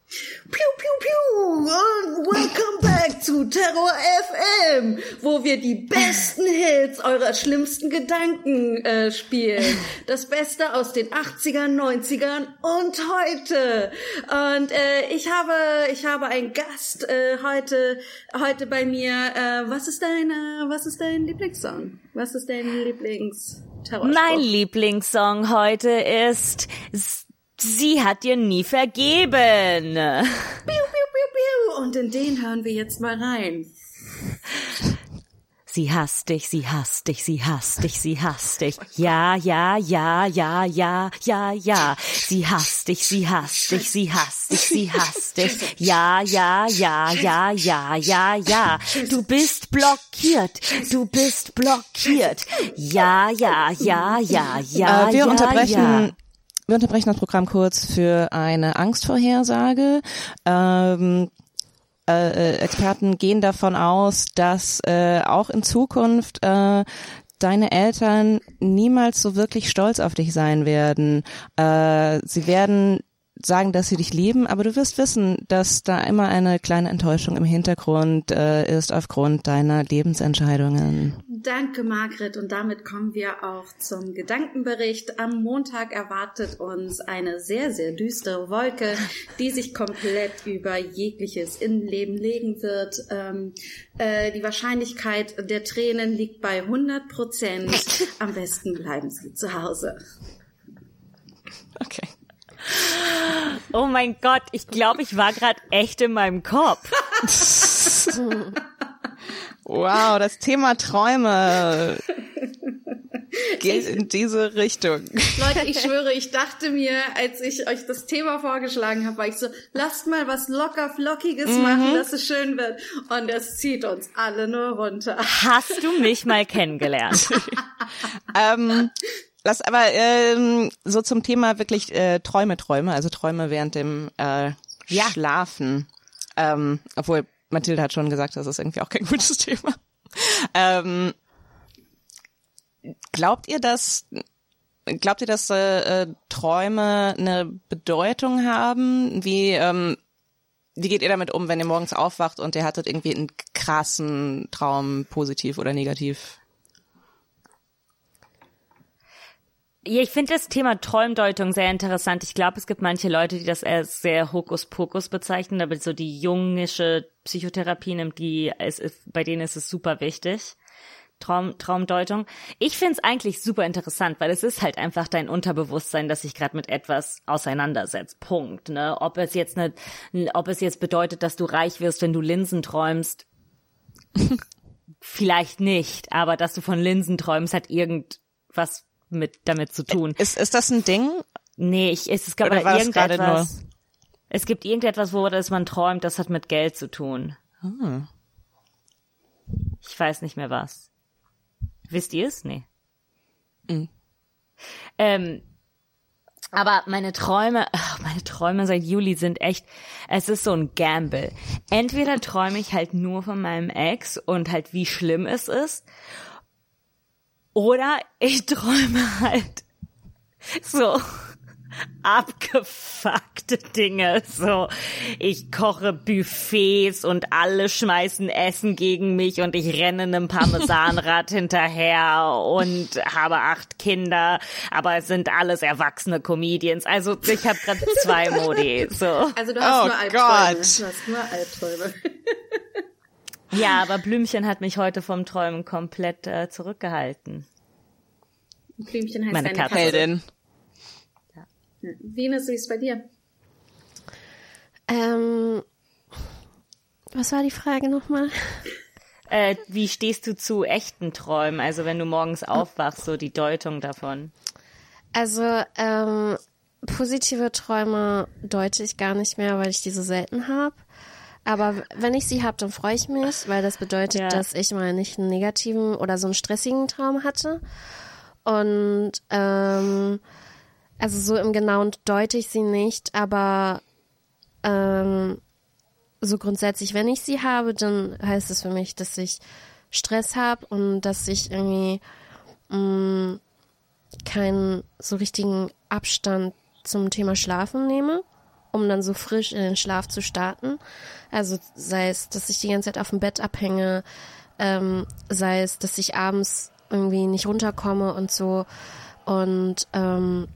Piu, piu, piu! Und welcome back zu Terror FM, wo wir die besten Hits eurer schlimmsten Gedanken äh, spielen. Das Beste aus den 80ern, 90ern und heute. Und äh, ich habe, ich habe einen Gast äh, heute, heute bei mir. Äh, was ist dein, äh, was ist dein Lieblingssong? Was ist dein Lieblings? Mein Lieblingssong heute ist Sie hat dir nie vergeben. Und in den hören wir jetzt mal rein. Sie hasst dich, sie hasst dich, sie hasst dich, sie hasst dich. Ja, ja, ja, ja, ja, ja, ja. Sie hasst dich, sie hasst dich, sie hasst dich, sie hasst dich. Ja, ja, ja, ja, ja, ja, ja. Du bist blockiert, du bist blockiert. Ja, ja, ja, ja, ja, äh, wir ja, unterbrechen ja. Wir unterbrechen das Programm kurz für eine Angstvorhersage. Ähm, äh, Experten gehen davon aus, dass äh, auch in Zukunft äh, deine Eltern niemals so wirklich stolz auf dich sein werden. Äh, sie werden sagen, dass sie dich lieben, aber du wirst wissen, dass da immer eine kleine Enttäuschung im Hintergrund äh, ist aufgrund deiner Lebensentscheidungen. Danke, Margret. Und damit kommen wir auch zum Gedankenbericht. Am Montag erwartet uns eine sehr, sehr düstere Wolke, die sich komplett über jegliches Innenleben legen wird. Ähm, äh, die Wahrscheinlichkeit der Tränen liegt bei 100 Prozent. Am besten bleiben Sie zu Hause. Okay. Oh mein Gott, ich glaube, ich war gerade echt in meinem Kopf. Wow, das Thema Träume geht in diese Richtung. Leute, ich schwöre, ich dachte mir, als ich euch das Thema vorgeschlagen habe, war ich so, lasst mal was locker flockiges machen, dass es schön wird. Und es zieht uns alle nur runter. Hast du mich mal kennengelernt? ähm, lass aber ähm, so zum Thema wirklich äh, Träume, Träume, also Träume während dem äh, Ja. Schlafen. Ähm, obwohl Mathilde hat schon gesagt, das ist irgendwie auch kein gutes Thema. Ähm, glaubt ihr, dass glaubt ihr, dass äh, äh, Träume eine Bedeutung haben? Wie ähm, wie geht ihr damit um, wenn ihr morgens aufwacht und ihr hattet irgendwie einen krassen Traum, positiv oder negativ? Ja, ich finde das Thema Träumdeutung sehr interessant. Ich glaube, es gibt manche Leute, die das als sehr Hokuspokus bezeichnen, aber so die jungische Psychotherapie nimmt die, es ist, bei denen ist es super wichtig. Traum, Traumdeutung. Ich finde es eigentlich super interessant, weil es ist halt einfach dein Unterbewusstsein, das sich gerade mit etwas auseinandersetzt. Punkt. Ne? Ob es jetzt ne, ob es jetzt bedeutet, dass du reich wirst, wenn du Linsen träumst, vielleicht nicht, aber dass du von Linsen träumst, hat irgendwas mit damit zu tun. Ist, ist das ein Ding? Nee, ich, es, es gab Oder aber war es irgendetwas. Es gibt irgendetwas, wo das man träumt, das hat mit Geld zu tun. Hm. Ich weiß nicht mehr was. Wisst ihr es? Nee. Mhm. Ähm, aber meine Träume, ach, meine Träume seit Juli sind echt, es ist so ein Gamble. Entweder träume ich halt nur von meinem Ex und halt wie schlimm es ist, oder ich träume halt so abgefuckte Dinge. So, ich koche Buffets und alle schmeißen Essen gegen mich und ich renne einem Parmesanrad hinterher und habe acht Kinder, aber es sind alles erwachsene Comedians. Also ich habe gerade zwei Modi. So. Also du hast Oh nur Albträume. Gott. Du hast nur Albträume. Ja, aber Blümchen hat mich heute vom Träumen komplett äh, zurückgehalten. Blümchen heißt Meine deine Katze. Katze. Heldin. Venus, wie ist bei dir? Ähm, was war die Frage nochmal? Äh, wie stehst du zu echten Träumen? Also wenn du morgens aufwachst, so die Deutung davon. Also, ähm, positive Träume deute ich gar nicht mehr, weil ich die so selten habe. Aber wenn ich sie habe, dann freue ich mich, weil das bedeutet, Ja. dass ich mal nicht einen negativen oder so einen stressigen Traum hatte. Und ähm, also so im Genauen deute ich sie nicht, aber ähm, so grundsätzlich, wenn ich sie habe, dann heißt es für mich, dass ich Stress habe und dass ich irgendwie mh, keinen so richtigen Abstand zum Thema Schlafen nehme, um dann so frisch in den Schlaf zu starten. Also sei es, dass ich die ganze Zeit auf dem Bett abhänge, ähm, sei es, dass ich abends irgendwie nicht runterkomme und so. Und ähm,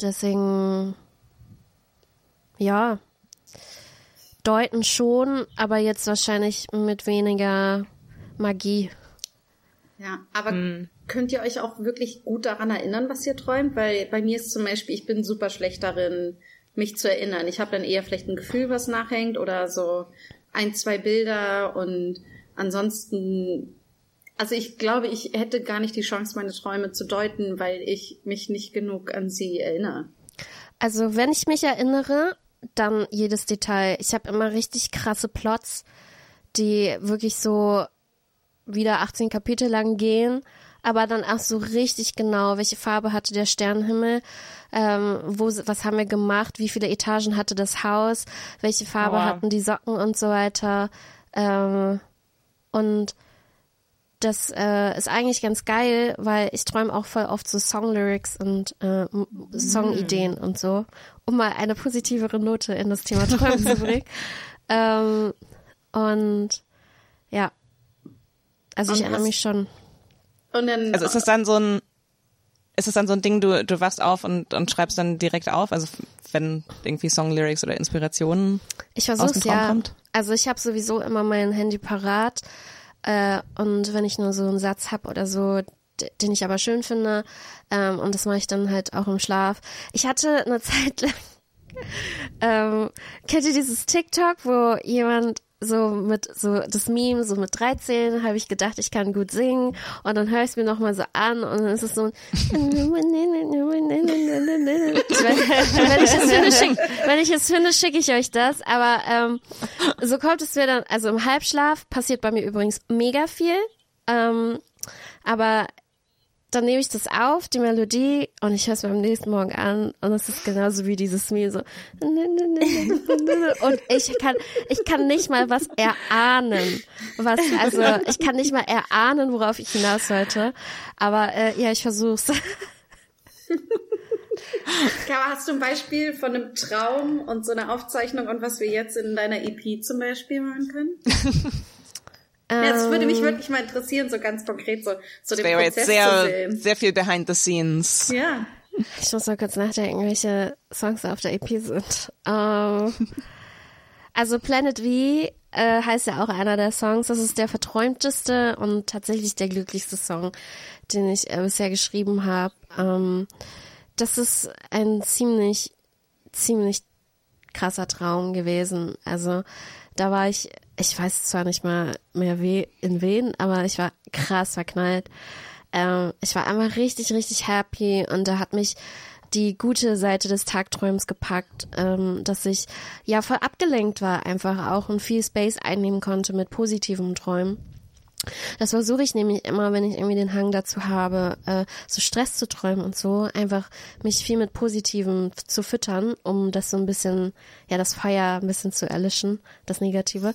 deswegen, ja, deuten schon, aber jetzt wahrscheinlich mit weniger Magie. Ja, aber könnt ihr euch auch wirklich gut daran erinnern, was ihr träumt? Weil bei mir ist zum Beispiel, ich bin super schlecht darin, mich zu erinnern. Ich habe dann eher vielleicht ein Gefühl, was nachhängt oder so ein, zwei Bilder und ansonsten, also ich glaube, ich hätte gar nicht die Chance, meine Träume zu deuten, weil ich mich nicht genug an sie erinnere. Also wenn ich mich erinnere, dann jedes Detail. Ich habe immer richtig krasse Plots, die wirklich so wieder 18 Kapitel lang gehen, aber dann auch so richtig genau, welche Farbe hatte der Sternenhimmel, ähm, wo, was haben wir gemacht, wie viele Etagen hatte das Haus, welche Farbe Aua. hatten die Socken und so weiter. Ähm, und das äh, ist eigentlich ganz geil, weil ich träume auch voll oft so Songlyrics und äh, Songideen und so, um mal eine positivere Note in das Thema Träumen zu bringen. Ähm, und ja, also ich Und erinnere was- mich schon. Und dann, Also ist das dann so ein, ist es dann so ein Ding, du, du wachst auf und, und schreibst dann direkt auf? Also wenn irgendwie Songlyrics oder Inspirationen Ich aus versuch's dem Traum ja. kommt? Also ich habe sowieso immer mein Handy parat äh, und wenn ich nur so einen Satz hab oder so, den ich aber schön finde ähm, und das mache ich dann halt auch im Schlaf. Ich hatte eine Zeit lang, ähm, kennt ihr dieses TikTok, wo jemand so mit so das Meme so mit 13 habe ich gedacht, ich kann gut singen und dann höre ich es mir noch mal so an und dann ist es so wenn ich es finde, schick, wenn schicke ich euch das. Aber ähm, so kommt es mir dann, also im Halbschlaf passiert bei mir übrigens mega viel. Ähm, aber dann nehme ich das auf, die Melodie, und ich höre es mir am nächsten Morgen an und es ist genauso wie dieses Meme so. Und ich kann, ich kann nicht mal was erahnen. Was, also ich kann nicht mal erahnen, worauf ich hinaus sollte. Aber äh, ja, ich versuch's. Kara, hast du ein Beispiel von einem Traum und so einer Aufzeichnung und was wir jetzt in deiner EP zum Beispiel machen können? Ja, das würde mich wirklich mal interessieren, so ganz konkret, so, so den Wäre jetzt Prozess zu sehr, sehen. sehr viel behind the scenes. Ja. Ich muss mal kurz nachdenken, welche Songs auf der EP sind. Ähm, also Planet V äh, heißt ja auch einer der Songs. Das ist der verträumteste und tatsächlich der glücklichste Song, den ich äh, bisher geschrieben habe. Ähm, das ist ein ziemlich, ziemlich krasser Traum gewesen. Also da war ich, ich weiß zwar nicht mal mehr we in wen, aber ich war krass verknallt. Ähm, ich war einfach richtig, richtig happy und da hat mich die gute Seite des Tagträums gepackt, ähm, dass ich ja voll abgelenkt war einfach auch und viel Space einnehmen konnte mit positivem Träumen. Das versuche ich nämlich immer, wenn ich irgendwie den Hang dazu habe, äh, so Stress zu träumen und so, einfach mich viel mit Positivem zu füttern, um das so ein bisschen, ja, das Feuer ein bisschen zu erlischen, das Negative.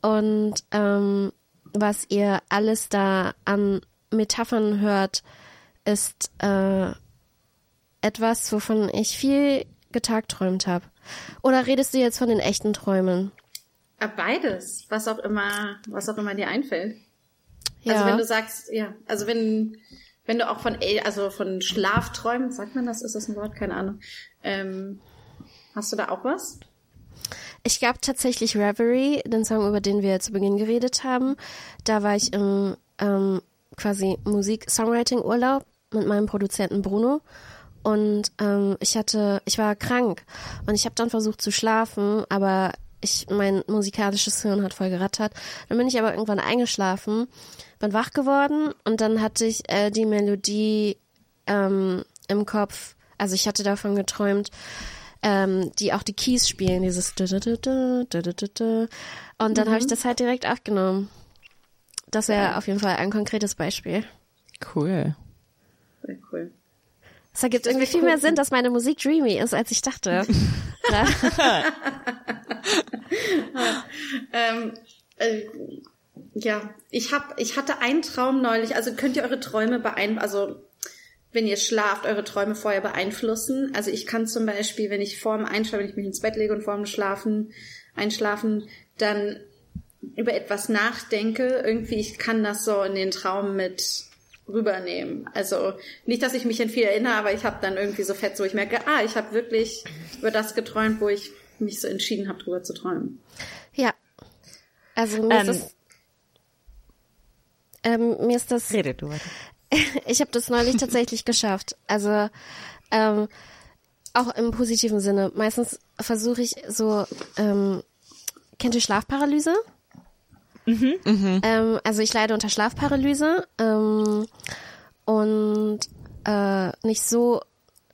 Und ähm, was ihr alles da an Metaphern hört, ist äh, etwas, wovon ich viel getagträumt habe? Oder redest du jetzt von den echten Träumen? Äh, Beides, was auch immer, was auch immer dir einfällt. Ja. Also wenn du sagst, ja, also wenn, wenn du auch von, also von Schlafträumen, sagt man das, ist das ein Wort? Keine Ahnung. Ähm, hast du da auch was? Ich gab tatsächlich Reverie, den Song, über den wir zu Beginn geredet haben. Da war ich im ähm, quasi Musik-Songwriting-Urlaub mit meinem Produzenten Bruno. Und ähm, ich hatte, ich war krank und ich habe dann versucht zu schlafen, aber ich mein musikalisches Hirn hat voll gerattert. Dann bin ich aber irgendwann eingeschlafen, bin wach geworden und dann hatte ich äh, die Melodie ähm, im Kopf. Also ich hatte davon geträumt, ähm, die auch die Keys spielen, dieses und dann habe ich das halt direkt aufgenommen. Das wäre auf jeden Fall ein konkretes Beispiel. Cool. Sehr cool. Es ergibt irgendwie viel mehr Sinn, dass meine Musik dreamy ist, als ich dachte. Ja. Ähm, äh, ja, ich hab, ich hatte einen Traum neulich. Also könnt ihr eure Träume beeinflussen, also wenn ihr schlaft, eure Träume vorher beeinflussen. Also ich kann zum Beispiel, wenn ich vorm Einschlafen, wenn ich mich ins Bett lege und vorm Schlafen, Einschlafen, dann über etwas nachdenke, irgendwie, ich kann das so in den Traum mit rübernehmen. Also nicht, dass ich mich an viel erinnere, aber ich habe dann irgendwie so fett, so ich merke, ah, ich habe wirklich über das geträumt, wo ich mich so entschieden habe, drüber zu träumen. ja. Also mir Ähm, ist das, ähm, mir ist das Rede du weiter. ich habe das neulich tatsächlich geschafft. Also ähm, auch im positiven Sinne. Meistens versuche ich so, ähm, kennt ihr Schlafparalyse? Ähm, also ich leide unter Schlafparalyse ähm, und äh, nicht so,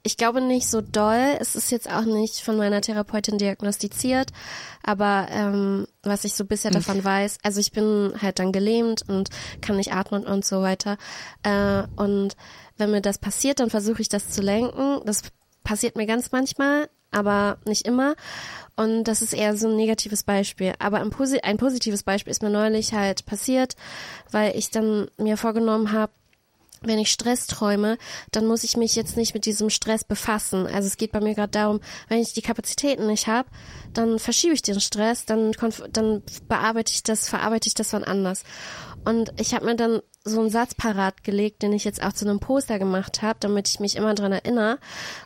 ich glaube nicht so doll. Es ist jetzt auch nicht von meiner Therapeutin diagnostiziert, aber ähm, was ich so bisher davon weiß, also ich bin halt dann gelähmt und kann nicht atmen und so weiter. Äh, und wenn mir das passiert, dann versuche ich das zu lenken. Das passiert mir ganz manchmal, aber nicht immer. Und das ist eher so ein negatives Beispiel. Aber ein, posi ein positives Beispiel ist mir neulich halt passiert, weil ich dann mir vorgenommen habe, wenn ich Stress träume, dann muss ich mich jetzt nicht mit diesem Stress befassen. Also es geht bei mir gerade darum, wenn ich die Kapazitäten nicht habe, dann verschiebe ich den Stress, dann, dann bearbeite ich das, verarbeite ich das wann anders. Und ich habe mir dann so einen Satz parat gelegt, den ich jetzt auch zu einem Poster gemacht habe, damit ich mich immer dran erinnere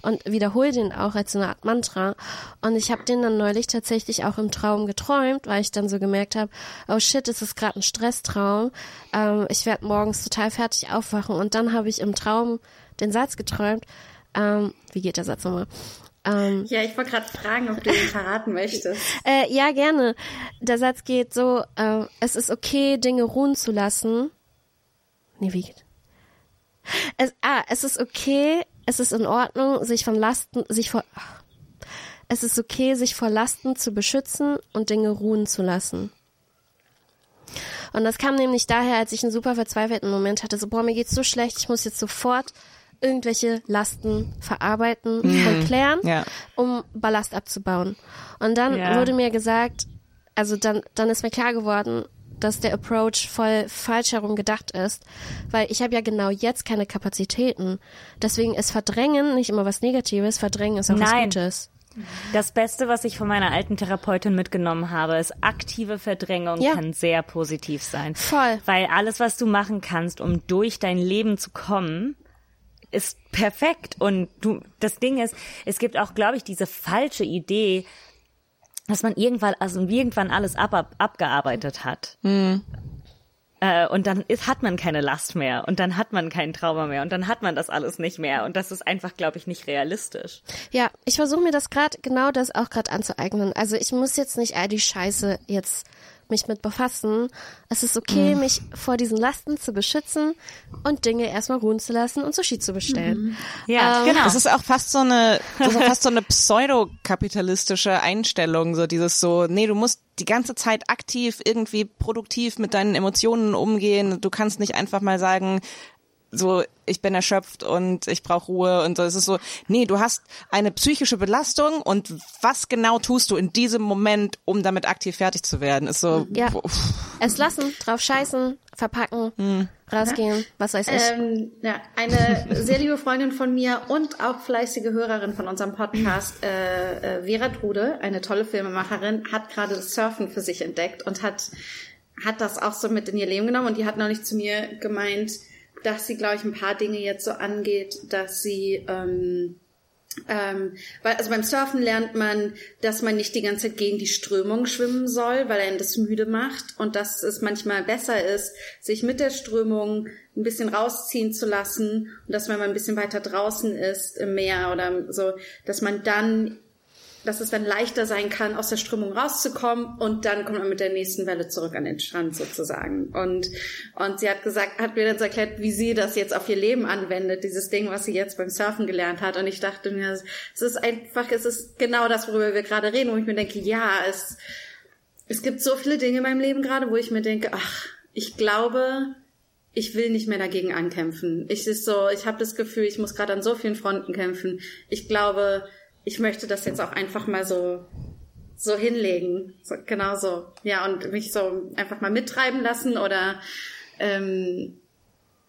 und wiederhole den auch als so eine Art Mantra. Und ich habe den dann neulich tatsächlich auch im Traum geträumt, weil ich dann so gemerkt habe, oh shit, es ist gerade ein Stresstraum. Ähm, ich werde morgens total fertig aufwachen. Und dann habe ich im Traum den Satz geträumt. Ähm, wie geht der Satz nochmal? Ähm, Ja, ich wollte gerade fragen, ob du ihn verraten möchtest. äh, ja, gerne. Der Satz geht so, äh, es ist okay, Dinge ruhen zu lassen. Nee, wie geht? Es, ah, es ist okay, es ist in Ordnung, sich von Lasten, sich vor, ach. es ist okay, sich vor Lasten zu beschützen und Dinge ruhen zu lassen. Und das kam nämlich daher, als ich einen super verzweifelten Moment hatte, so, boah, mir geht's so schlecht, ich muss jetzt sofort irgendwelche Lasten verarbeiten und klären, Ja. um Ballast abzubauen. Und dann Ja. wurde mir gesagt, also dann, dann ist mir klar geworden, dass der Approach voll falsch herum gedacht ist, weil ich habe ja genau jetzt keine Kapazitäten. Deswegen ist Verdrängen nicht immer was Negatives, Verdrängen ist auch was Nein. Gutes. Das Beste, was ich von meiner alten Therapeutin mitgenommen habe, ist aktive Verdrängung Ja. kann sehr positiv sein. Voll. Weil alles, was du machen kannst, um durch dein Leben zu kommen, ist perfekt. Und du, das Ding ist, es gibt auch, glaube ich, diese falsche Idee, dass man irgendwann, also irgendwann alles ab, ab, abgearbeitet hat. Äh, und dann ist, hat man keine Last mehr und dann hat man keinen Trauma mehr und dann hat man das alles nicht mehr. Und das ist einfach, glaube ich, nicht realistisch. Ja, ich versuche mir das gerade, genau das auch gerade anzueignen. Also ich muss jetzt nicht all die Scheiße jetzt mich mit befassen. Es ist okay, mich vor diesen Lasten zu beschützen und Dinge erstmal ruhen zu lassen und Sushi zu bestellen. Ja, Ähm, genau. Das ist auch fast so eine, das ist fast so eine pseudokapitalistische Einstellung, so dieses so, nee, du musst die ganze Zeit aktiv irgendwie produktiv mit deinen Emotionen umgehen. Du kannst nicht einfach mal sagen, so, ich bin erschöpft und ich brauche Ruhe und so. Es ist so, nee, du hast eine psychische Belastung und was genau tust du in diesem Moment, um damit aktiv fertig zu werden? Ist so, Ja. pff, Es lassen, drauf scheißen, verpacken, rausgehen, was weiß ich. Ähm, ja, eine sehr liebe Freundin von mir und auch fleißige Hörerin von unserem Podcast, äh, äh, Vera Trude, eine tolle Filmemacherin, hat gerade das Surfen für sich entdeckt und hat, hat das auch so mit in ihr Leben genommen und die hat neulich zu mir gemeint, dass sie, glaube ich, ein paar Dinge jetzt so angeht, dass sie ähm, ähm, weil, also beim Surfen lernt man, dass man nicht die ganze Zeit gegen die Strömung schwimmen soll, weil einen das müde macht und dass es manchmal besser ist, sich mit der Strömung ein bisschen rausziehen zu lassen und dass wenn man ein bisschen weiter draußen ist im Meer oder so, dass man dann dass es dann leichter sein kann, aus der Strömung rauszukommen und dann kommt man mit der nächsten Welle zurück an den Strand sozusagen. Und, und sie hat gesagt, hat mir dann so erklärt, wie sie das jetzt auf ihr Leben anwendet, dieses Ding, was sie jetzt beim Surfen gelernt hat. Und ich dachte mir, es ist einfach, es ist genau das, worüber wir gerade reden, wo ich mir denke, ja, es, es gibt so viele Dinge in meinem Leben gerade, wo ich mir denke, ach, ich glaube, ich will nicht mehr dagegen ankämpfen. Ich ist so, ich habe das Gefühl, ich muss gerade an so vielen Fronten kämpfen. Ich glaube, ich möchte das jetzt auch einfach mal so so hinlegen. So, genau so. Ja, und mich so einfach mal mittreiben lassen oder ähm,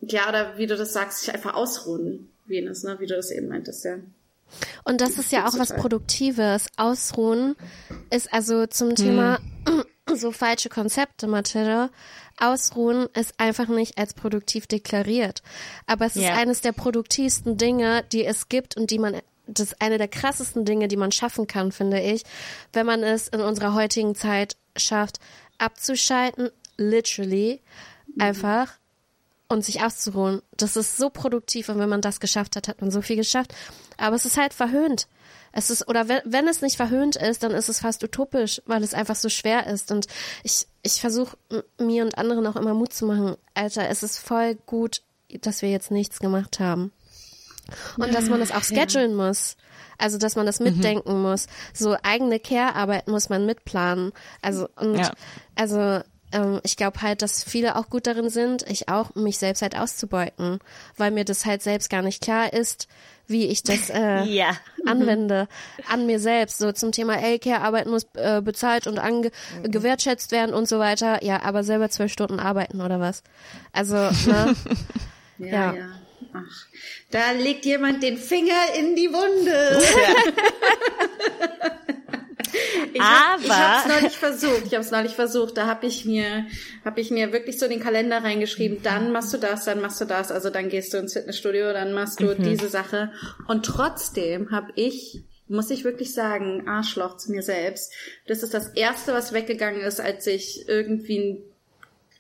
ja, oder wie du das sagst, sich einfach ausruhen, Venus, ne? Wie du das eben meintest, ja. Und das ist ja auch was. Produktives. Ausruhen ist also zum Thema so falsche Konzepte, Mathilde. Ausruhen ist einfach nicht als produktiv deklariert. Aber es ist Ja. eines der produktivsten Dinge, die es gibt und die man, das ist eine der krassesten Dinge, die man schaffen kann, finde ich, wenn man es in unserer heutigen Zeit schafft, abzuschalten, literally, einfach und sich auszuruhen. Das ist so produktiv und wenn man das geschafft hat, hat man so viel geschafft. Aber es ist halt verhöhnt. Es ist, oder wenn, wenn es nicht verhöhnt ist, dann ist es fast utopisch, weil es einfach so schwer ist. Und ich, ich versuche mir und anderen auch immer Mut zu machen. Alter, es ist voll gut, dass wir jetzt nichts gemacht haben. Und dass man das auch schedulen muss. Also, dass man das mitdenken muss. So eigene Care-Arbeit muss man mitplanen. Also, und, Ja. also, ähm, ich glaube halt, dass viele auch gut darin sind, ich auch, mich selbst halt auszubeuten, weil mir das halt selbst gar nicht klar ist, wie ich das äh, Ja. anwende an mir selbst. So zum Thema L-Care-Arbeit muss äh, bezahlt und ange gewertschätzt werden und so weiter. Ja, aber selber zwölf Stunden arbeiten oder was? Also, ne? Ja, Ja. Ach, da legt jemand den Finger in die Wunde. Ich hab, ich Aber- hab's neulich versucht. Ich habe es neulich versucht. Da habe ich mir, habe ich mir wirklich so den Kalender reingeschrieben. Dann machst du das, dann machst du das. Also dann gehst du ins Fitnessstudio, dann machst du diese Sache. Und trotzdem habe ich, muss ich wirklich sagen, Arschloch zu mir selbst. Das ist das erste, was weggegangen ist, als ich irgendwie einen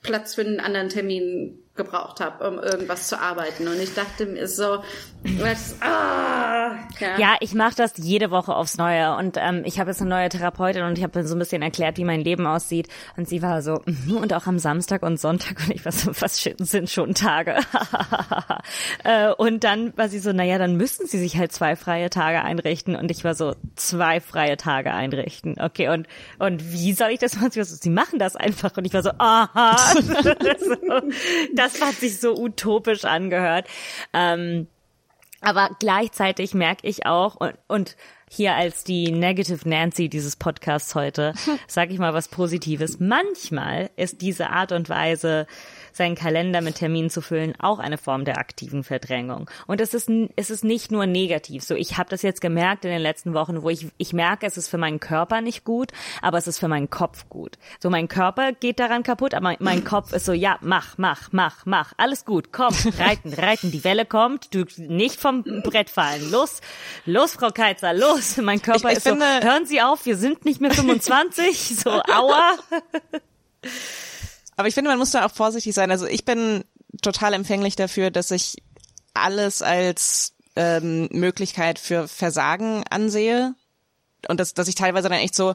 Platz für einen anderen Termin gebraucht habe, um irgendwas zu arbeiten. Und ich dachte mir so, das, ah, ja. Ja, ich mache das jede Woche aufs Neue und ähm, ich habe jetzt eine neue Therapeutin und ich habe so ein bisschen erklärt, wie mein Leben aussieht und sie war so "Mhm, und auch am Samstag und Sonntag und ich war so, was sind schon Tage? äh, und dann war sie so, naja, dann müssten sie sich halt zwei freie Tage einrichten und ich war so, zwei freie Tage einrichten, okay und und wie soll ich das machen? Sie machen das einfach und ich war so, aha, das hat sich so utopisch angehört. Ähm, aber gleichzeitig merke ich auch und, und hier als die Negative Nancy dieses Podcasts heute, sage ich mal was Positives. Manchmal ist diese Art und Weise, seinen Kalender mit Terminen zu füllen, auch eine Form der aktiven Verdrängung. Und es ist, es ist nicht nur negativ. So, ich habe das jetzt gemerkt in den letzten Wochen, wo ich, ich merke, es ist für meinen Körper nicht gut, aber es ist für meinen Kopf gut. So, mein Körper geht daran kaputt, aber mein Kopf ist so, ja, mach, mach, mach, mach, alles gut, komm, reiten, reiten, die Welle kommt, du nicht vom Brett fallen, los, los, Frau Keizer, los. Mein Körper Ich- ich ist so, finde- hören Sie auf, wir sind nicht mehr 25, so, aua. Aber ich finde, man muss da auch vorsichtig sein. Also ich bin total empfänglich dafür, dass ich alles als ähm, Möglichkeit für Versagen ansehe. Und dass, dass ich teilweise dann echt so,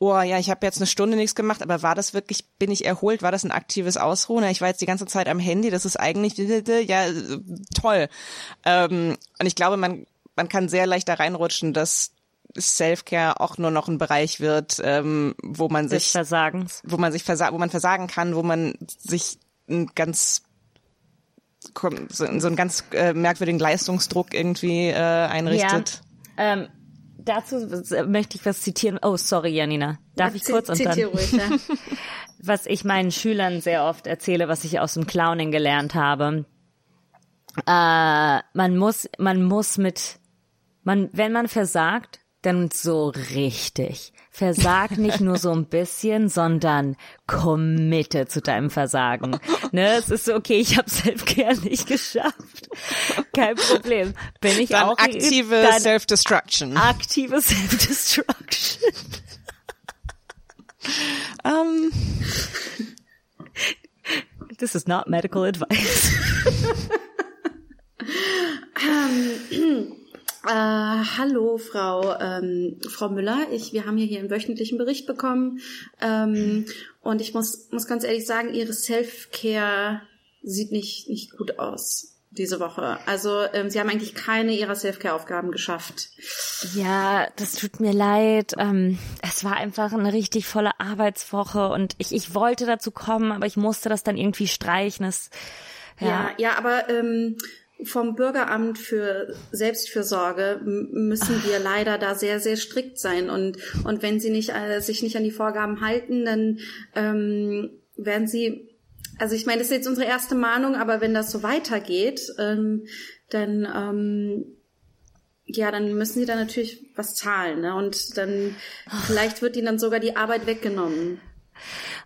oh ja, ich habe jetzt eine Stunde nichts gemacht, aber war das wirklich, bin ich erholt? War das ein aktives Ausruhen? Ich war jetzt die ganze Zeit am Handy, das ist eigentlich, ja, äh, toll. Ähm, und ich glaube, man, man kann sehr leicht da reinrutschen, dass Self-Care auch nur noch ein Bereich wird, ähm, wo man Des sich Versagens. wo man sich versa wo man versagen kann, wo man sich ein ganz so, so einen ganz äh, merkwürdigen Leistungsdruck irgendwie äh, einrichtet. Ja, ähm, dazu möchte ich was zitieren. Oh, sorry, Janina. Darf ich Zi- kurz und zitiere dann? ruhig, ja. was ich meinen Schülern sehr oft erzähle, was ich aus dem Clowning gelernt habe. Äh, man muss, man muss mit, man, wenn man versagt, dann so richtig. Versag nicht nur so ein bisschen, sondern committe zu deinem Versagen. Ne, es ist so, okay, ich habe Selfcare nicht geschafft. Kein Problem. Bin ich Dann auch aktive Self-Destruction. aktive Self-Destruction. Ähm, This is not medical advice. Äh, hallo, Frau, ähm, Frau Müller. Ich, wir haben hier, hier einen wöchentlichen Bericht bekommen. Ähm, und ich muss, muss ganz ehrlich sagen, Ihre Self-Care sieht nicht, nicht gut aus diese Woche. Also ähm, Sie haben eigentlich keine Ihrer Self-Care-Aufgaben geschafft. Ja, das tut mir leid. Ähm, es war einfach eine richtig volle Arbeitswoche und ich, ich wollte dazu kommen, aber ich musste das dann irgendwie streichen. Es, Ja, ja, ja, aber ähm, vom Bürgeramt für Selbstfürsorge müssen wir leider da sehr, sehr strikt sein. Und, und wenn sie nicht, äh, sich nicht an die Vorgaben halten, dann ähm, werden sie, also ich meine, das ist jetzt unsere erste Mahnung, aber wenn das so weitergeht, ähm, dann ähm, ja, dann müssen sie da natürlich was zahlen, ne? Und dann vielleicht wird ihnen dann sogar die Arbeit weggenommen.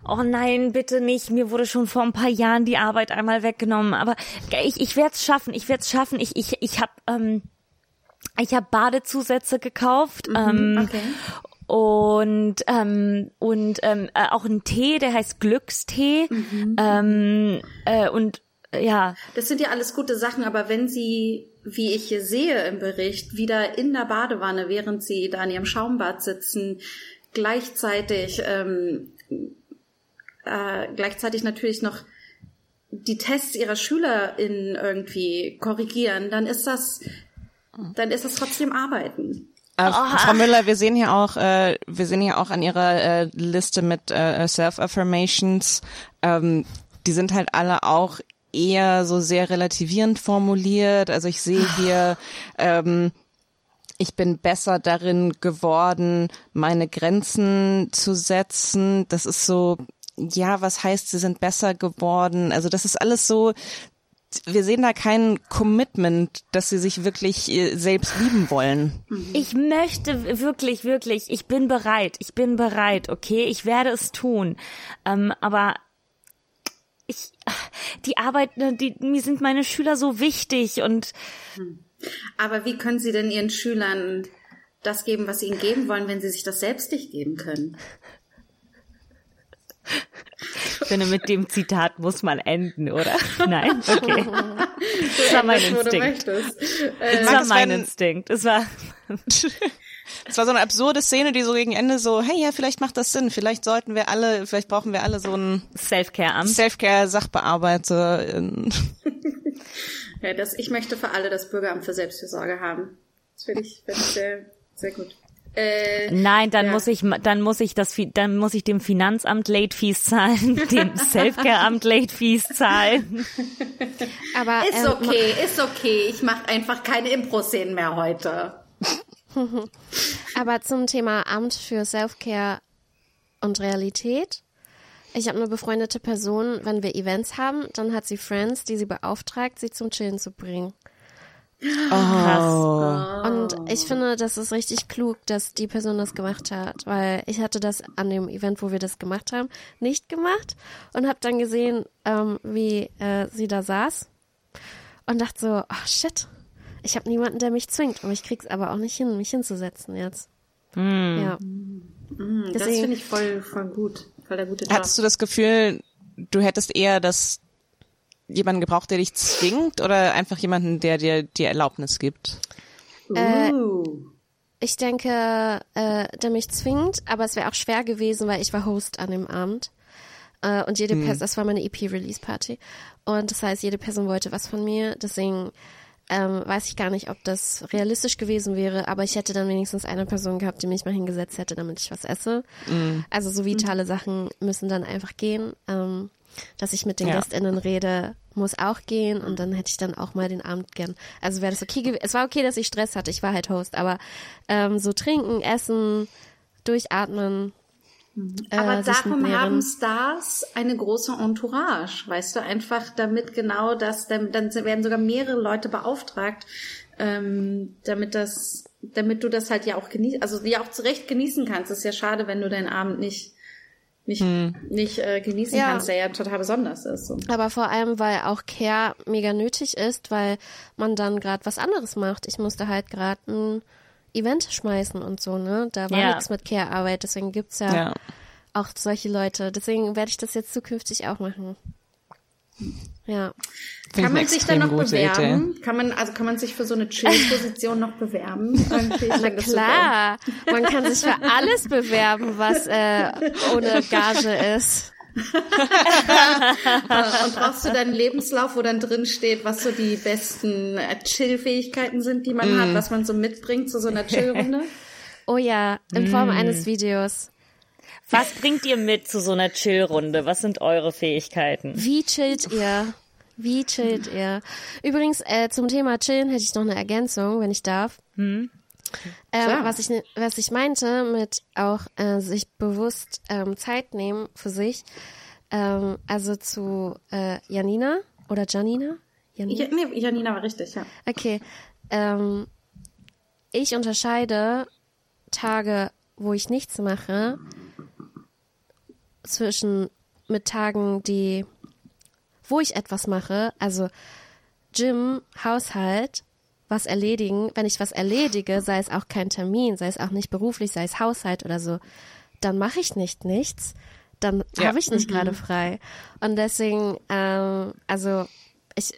Oh nein, bitte nicht. Mir wurde schon vor ein paar Jahren die Arbeit einmal weggenommen. Aber ich, ich werde es schaffen. Ich werde es schaffen. Ich, ich, ich habe ähm, ich hab Badezusätze gekauft. ähm, okay. Und ähm, und ähm, äh, auch einen Tee, der heißt Glückstee. Ähm, äh, und äh, ja, Das sind ja alles gute Sachen, aber wenn Sie, wie ich hier sehe im Bericht, wieder in der Badewanne, während Sie da in Ihrem Schaumbad sitzen, gleichzeitig, ähm, äh, gleichzeitig natürlich noch die Tests Ihrer SchülerInnen irgendwie korrigieren, dann ist das, dann ist das trotzdem Arbeiten. Äh, Frau Müller, wir sehen hier auch, äh, wir sehen hier auch an Ihrer äh, Liste mit äh, Self-Affirmations, ähm, die sind halt alle auch eher so sehr relativierend formuliert. Also ich sehe hier, ähm, ich bin besser darin geworden, meine Grenzen zu setzen. Das ist so, ja, was heißt, sie sind besser geworden? Also das ist alles so, wir sehen da kein Commitment, dass sie sich wirklich äh, selbst lieben wollen. Ich möchte wirklich, wirklich, ich bin bereit, ich bin bereit, okay, ich werde es tun. Ähm, aber ich, die Arbeit, ne, die, mir sind meine Schüler so wichtig und Aber wie können Sie denn Ihren Schülern das geben, was Sie ihnen geben wollen, wenn Sie sich das selbst nicht geben können? Ich finde, mit dem Zitat muss man enden, oder? Nein? Okay. Das war mein Das, du Instinkt. Das war es, mein Instinkt. Es war, Es war so eine absurde Szene, die so gegen Ende so, hey, ja, vielleicht macht das Sinn. Vielleicht sollten wir alle, vielleicht brauchen wir alle so einen Self-Care-Amt. Self-Care-Sachbearbeiter. Ja, das, ich möchte für alle das Bürgeramt für Selbstfürsorge haben. Das finde ich, finde ich sehr, sehr gut. Äh, Nein, dann Ja. muss ich, dann muss ich das, dann muss ich dem Finanzamt Late Fees zahlen, dem Self-Care-Amt Late Fees zahlen. Aber ist ähm, okay, ist okay. Ich mache einfach keine Impro-Szenen mehr heute. Aber zum Thema Amt für Self-Care und Realität. Ich habe eine befreundete Person, wenn wir Events haben, dann hat sie Friends, die sie beauftragt, sie zum Chillen zu bringen. Krass. Und ich finde, das ist richtig klug, dass die Person das gemacht hat, weil ich hatte das an dem Event, wo wir das gemacht haben, nicht gemacht und habe dann gesehen, ähm, wie äh, sie da saß und dachte so, oh shit, ich habe niemanden, der mich zwingt, aber ich krieg's aber auch nicht hin, mich hinzusetzen jetzt. Ja. Das Deswegen- finde ich voll, voll gut. Voll der gute Job. Hattest du das Gefühl, du hättest eher das jemanden gebraucht, der dich zwingt oder einfach jemanden, der dir die Erlaubnis gibt? uh. Ich denke, äh, der mich zwingt, aber es wäre auch schwer gewesen, weil ich war Host an dem Abend. Äh, und jede Person, das war meine EP-Release-Party. Und das heißt, jede Person wollte was von mir. Deswegen ähm, weiß ich gar nicht, ob das realistisch gewesen wäre, aber ich hätte dann wenigstens eine Person gehabt, die mich mal hingesetzt hätte, damit ich was esse. Also so vitale Sachen müssen dann einfach gehen. Ähm, dass ich mit den Ja. GästInnen rede, muss auch gehen und dann hätte ich dann auch mal den Abend gern. Also wäre das okay gewesen. Es war okay, dass ich Stress hatte, ich war halt Host, aber ähm, so trinken, essen, durchatmen, äh, Aber darum haben Stars eine große Entourage, weißt du, einfach damit genau das, dann, dann werden sogar mehrere Leute beauftragt, ähm, damit das, damit du das halt ja auch genießen, also ja auch zurecht genießen kannst. Es ist ja schade, wenn du deinen Abend nicht, nicht, nicht äh, genießen Ja. kannst, der ja total besonders ist. So. Aber vor allem, weil auch Care mega nötig ist, weil man dann gerade was anderes macht. Ich musste halt gerade ein Event schmeißen und so, ne? Da war Ja. nichts mit Care-Arbeit, deswegen gibt's ja, Ja. auch solche Leute. Deswegen werde ich das jetzt zukünftig auch machen. Ja. Find ich Kann man sich dann noch bewerben? Kann man, also kann man sich für so eine Chill-Position noch bewerben? Super. Klar, man kann sich für alles bewerben, was äh, ohne Gage ist. Und brauchst du dann einen Lebenslauf, wo dann drin steht, was so die besten äh, Chill-Fähigkeiten sind, die man hat, was man so mitbringt zu so einer Chill-Runde? Oh ja, in Form eines Videos. Was bringt ihr mit zu so einer Chill-Runde? Was sind eure Fähigkeiten? Wie chillt ihr? Wie chillt ihr? Übrigens, äh, zum Thema Chillen hätte ich noch eine Ergänzung, wenn ich darf. Ähm, Klar. was ich was ich meinte mit auch äh, sich bewusst ähm, Zeit nehmen für sich. Ähm, also zu äh, Janina oder Janina? Janina? Ja, nee, Janina war richtig, ja. Okay. Ähm, ich unterscheide Tage, wo ich nichts mache, zwischen mit Tagen, die, wo ich etwas mache, also Gym, Haushalt, was erledigen. Wenn ich was erledige, sei es auch kein Termin, sei es auch nicht beruflich, sei es Haushalt oder so, dann mache ich nicht nichts. Dann Ja. habe ich nicht gerade frei. Und deswegen, ähm, also ich,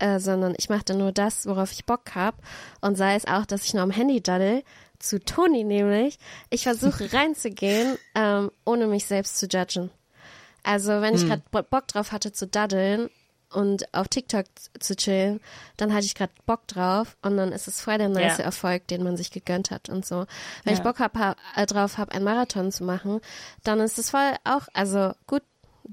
äh, sondern ich mache dann nur das, worauf ich Bock habe. Und sei es auch, dass ich nur am Handy daddel, zu Toni nämlich. Ich versuche reinzugehen, ähm, ohne mich selbst zu judgen. Also wenn ich gerade Bock drauf hatte zu daddeln und auf TikTok zu chillen, dann hatte ich gerade Bock drauf und dann ist es voll der nice Ja. Erfolg, den man sich gegönnt hat und so. Wenn ich Ja. Bock hab, ha, äh, drauf habe, einen Marathon zu machen, dann ist es voll auch, also gut,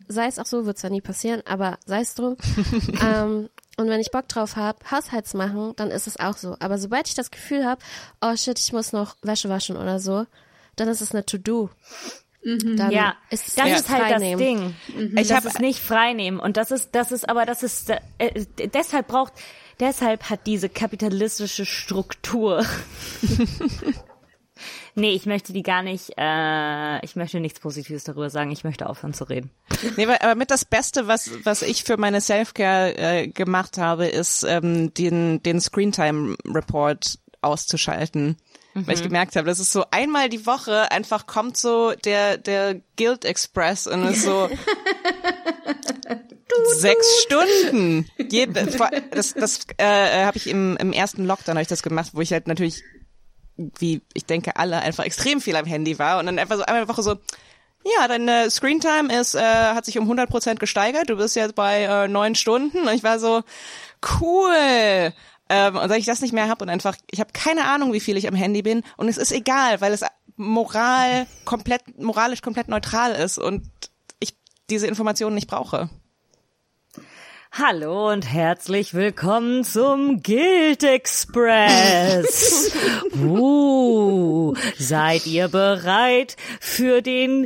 sei es auch so, wird zwar nie passieren, aber sei es drum. ähm, und wenn ich Bock drauf habe, Haushalt zu machen, dann ist es auch so. Aber sobald ich das Gefühl habe, oh shit, ich muss noch Wäsche waschen oder so, dann ist es eine To-Do. Dann Ja, ist es das nicht ist halt das. Ding. Ich das hab- ist nicht freinehmen. Und das ist, das ist, aber das ist, äh, deshalb braucht, deshalb hat diese kapitalistische Struktur. nee, ich möchte die gar nicht, äh, ich möchte nichts Positives darüber sagen. Ich möchte aufhören zu reden. Nee, aber mit das Beste, was, was ich für meine Selfcare äh, gemacht habe, ist ähm, den, den Screentime-Report auszuschalten. Weil ich gemerkt habe, das ist so einmal die Woche einfach kommt so der, der Guild Express und ist so sechs Stunden. Jede, das das äh, habe ich im, im ersten Lockdown hab ich das gemacht, wo ich halt natürlich, wie ich denke, alle einfach extrem viel am Handy war und dann einfach so einmal die Woche so, ja, deine Screentime ist, äh, hat sich um 100 Prozent gesteigert. Du bist jetzt bei äh, neun Stunden. Und ich war so, cool. Ähm, und seit ich das nicht mehr habe und einfach, ich habe keine Ahnung, wie viel ich am Handy bin. Und es ist egal, weil es moral komplett, moralisch komplett neutral ist und ich diese Informationen nicht brauche. Hallo und herzlich willkommen zum Guild Express. uh, seid ihr bereit für den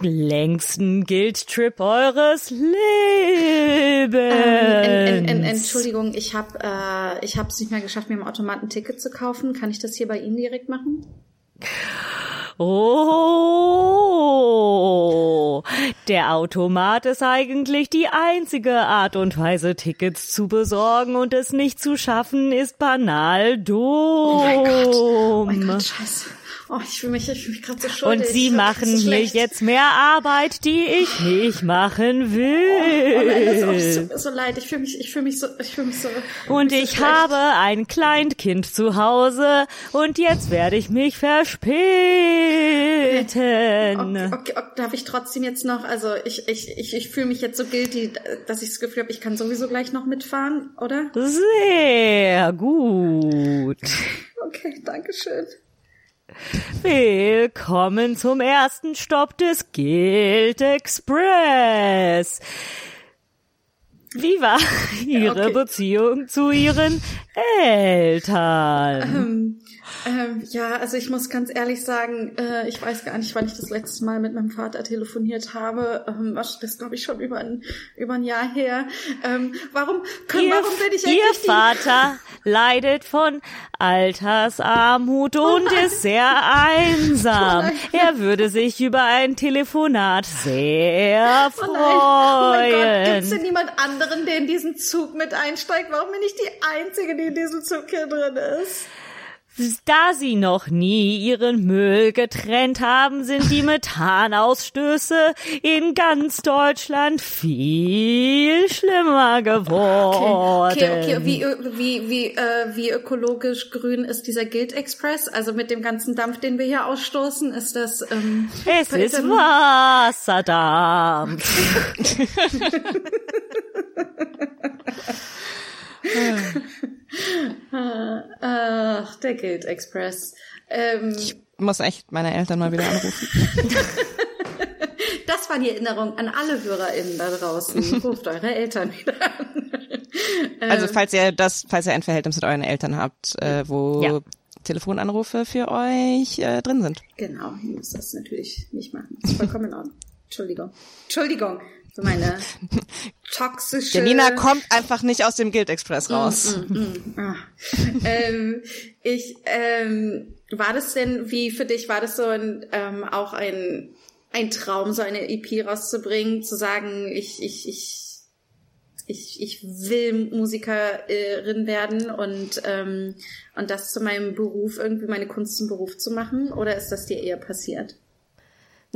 längsten Guild-Trip eures Lebens? Ähm, en, en, en, Entschuldigung, ich habe äh, ich habe es nicht mehr geschafft, mir im Automaten ein Ticket zu kaufen. Kann ich das hier bei Ihnen direkt machen? Oh, der Automat ist eigentlich die einzige Art und Weise, Tickets zu besorgen und es nicht zu schaffen, ist banal dumm. Oh mein Gott, oh mein Gott, scheiße. Oh, ich fühle mich, ich fühl mich gerade so schuldig. Und sie fühl machen so schlecht. jetzt mehr Arbeit, die ich nicht machen Oh, nein, das, oh, es will. tut mir so leid. Ich fühle mich, ich fühle mich so, ich fühle mich so. Und so ich schlecht. habe ein Kleinkind zu Hause und jetzt werde ich mich verspäten. Okay, okay, okay, darf ich trotzdem jetzt noch, also ich, ich, ich, ich fühle mich jetzt so guilty, dass ich das Gefühl habe, ich kann sowieso gleich noch mitfahren, oder? Sehr gut. Okay, danke schön. Willkommen zum ersten Stopp des Guild Express. Wie war Ihre Okay. Beziehung zu Ihren Eltern? Ähm, ja, also ich muss ganz ehrlich sagen, äh, ich weiß gar nicht, wann ich das letzte Mal mit meinem Vater telefoniert habe. Ähm, das glaube ich schon über ein, über ein Jahr her. Ähm, warum, können, Ihr, warum bin ich Ihr eigentlich die- Vater leidet von Altersarmut und ist sehr einsam. Er würde sich über ein Telefonat sehr Oh nein, oh mein Gott, gibt's denn freuen. niemand anderen, der in diesen Zug mit einsteigt? Warum bin ich die Einzige, die in diesem Zug hier drin ist? Da Sie noch nie Ihren Müll getrennt haben, sind die Methanausstöße in ganz Deutschland viel schlimmer geworden. Okay, okay, wie, wie, wie, äh, wie ökologisch grün ist dieser Guild Express? Also mit dem ganzen Dampf, den wir hier ausstoßen, ist das, ähm, Es ist Wasserdampf. Ach, der Guild Express. Ähm, Muss echt meine Eltern mal wieder anrufen. das war die Erinnerung an alle HörerInnen da draußen. Ruft eure Eltern wieder an. Also falls ihr das, falls ihr ein Verhältnis mit euren Eltern habt, äh, wo Ja. Telefonanrufe für euch äh, drin sind. Genau, ich muss das natürlich nicht machen. Ist vollkommen in Ordnung. Entschuldigung. Entschuldigung für meine toxische... Janina kommt einfach nicht aus dem Guild Express raus. Ah. ähm, ich, ähm, war das denn, wie für dich, war das so ein, ähm, auch ein, ein Traum, so eine EP rauszubringen, zu sagen, ich, ich, ich, ich, ich will Musikerin werden und, ähm, und das zu meinem Beruf, irgendwie meine Kunst zum Beruf zu machen? Oder ist das dir eher passiert?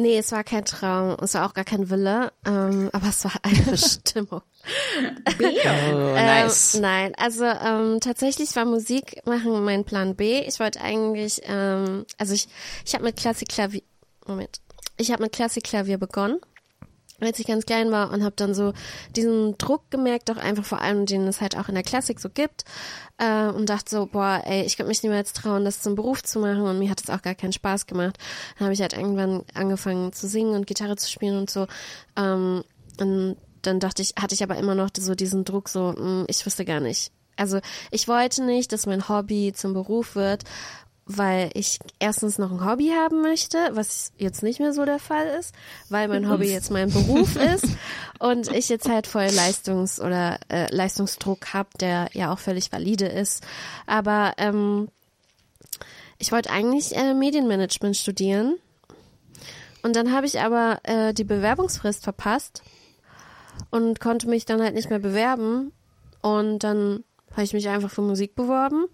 Nee, es war kein Traum, es war auch gar kein Wille, ähm, aber es war eine Bestimmung. Oh, nice. Ähm, nein, also ähm, tatsächlich war Musik machen mein Plan B. Ich wollte eigentlich, ähm, also ich, ich habe mit Klassikklavier, Moment, ich habe mit Klassikklavier begonnen, als ich ganz klein war und habe dann so diesen Druck gemerkt, doch einfach vor allem, den es halt auch in der Klassik so gibt äh, und dachte so, boah, ey, ich könnte mich niemals trauen, das zum Beruf zu machen und mir hat es auch gar keinen Spaß gemacht. Dann habe ich halt irgendwann angefangen zu singen und Gitarre zu spielen und so. Ähm, und dann dachte ich, hatte ich aber immer noch so diesen Druck, so, mh, ich wusste gar nicht. Also ich wollte nicht, dass mein Hobby zum Beruf wird, weil ich erstens noch ein Hobby haben möchte, was jetzt nicht mehr so der Fall ist, weil mein Hobby jetzt mein Beruf ist und ich jetzt halt voll Leistungs- oder äh, Leistungsdruck habe, der ja auch völlig valide ist. Aber ähm, ich wollte eigentlich äh, Medienmanagement studieren und dann habe ich aber äh, die Bewerbungsfrist verpasst und konnte mich dann halt nicht mehr bewerben. Und dann habe ich mich einfach für Musik beworben,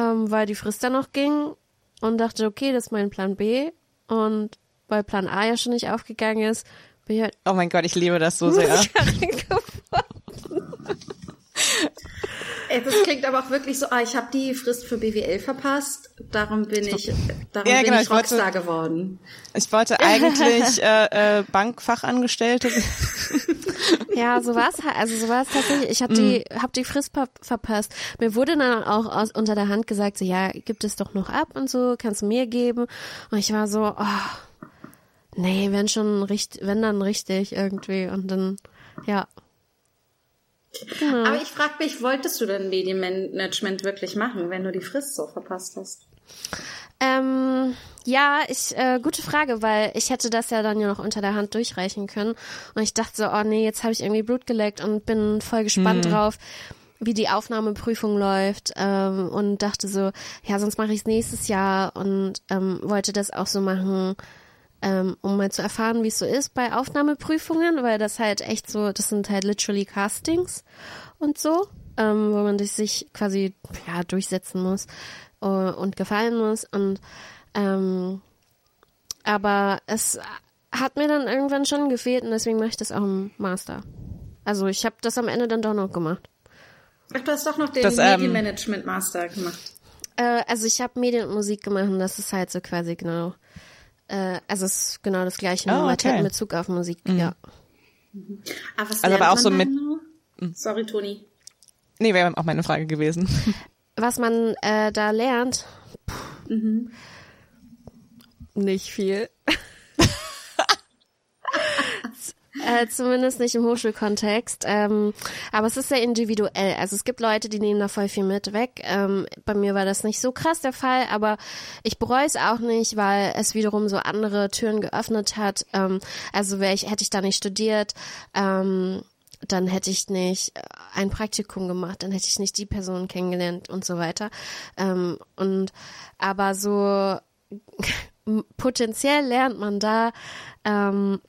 ähm, weil die Frist dann noch ging und dachte, okay, das ist mein Plan B. Und weil Plan A ja schon nicht aufgegangen ist, bin ich halt Oh mein Gott, ich liebe das so sehr. Das klingt aber auch wirklich so, ah, ich habe die Frist für BWL verpasst, darum bin ich, darum Ja, bin genau, ich ich wollte- Rockstar geworden. Ich wollte eigentlich äh, äh, Bankfachangestellte. Ja, so war's halt. Also so war es tatsächlich. Ich habe die, hab die Frist ver verpasst. Mir wurde dann auch aus, unter der Hand gesagt, so ja, gibt es doch noch ab und so, kannst du mir geben. Und ich war so, oh, nee, wenn schon richtig, wenn dann richtig irgendwie. Und dann, ja. Aber ich frage mich, wolltest du denn Medienmanagement wirklich machen, wenn du die Frist so verpasst hast? Ähm, ja, ich, äh, gute Frage, weil ich hätte das ja dann ja noch unter der Hand durchreichen können. Und ich dachte so, oh nee, jetzt habe ich irgendwie Blut geleckt und bin voll gespannt drauf, wie die Aufnahmeprüfung läuft. Ähm, und dachte so, ja, sonst mache ich es nächstes Jahr und ähm, wollte das auch so machen, ähm, um mal zu erfahren, wie es so ist bei Aufnahmeprüfungen, weil das halt echt so, das sind halt literally Castings und so, ähm, wo man sich quasi ja durchsetzen muss äh, und gefallen muss und ähm, aber es hat mir dann irgendwann schon gefehlt und deswegen mache ich das auch im Master. Also ich habe das am Ende dann doch noch gemacht. Ach, du hast doch noch den Das, ähm, Medienmanagement Master gemacht. Äh, also ich habe Medien und Musik gemacht und das ist halt so quasi genau, äh, also es ist genau das gleiche, nur Oh, mit okay. in Bezug auf Musik, ja. Ah, was Also aber auch so mit- genau? Sorry, Toni. Nee, wäre auch meine Frage gewesen. Was man äh, da lernt, Mhm. nicht viel. Äh, zumindest nicht im Hochschulkontext. Ähm, aber es ist sehr individuell. Also es gibt Leute, die nehmen da voll viel mit weg. Ähm, bei mir war das nicht so krass der Fall, aber ich bereue es auch nicht, weil es wiederum so andere Türen geöffnet hat. Ähm, also wäre ich, hätte ich da nicht studiert, ähm, dann hätte ich nicht äh, ein Praktikum gemacht, dann hätte ich nicht die Person kennengelernt und so weiter. Ähm, und aber so potenziell lernt man da ähm,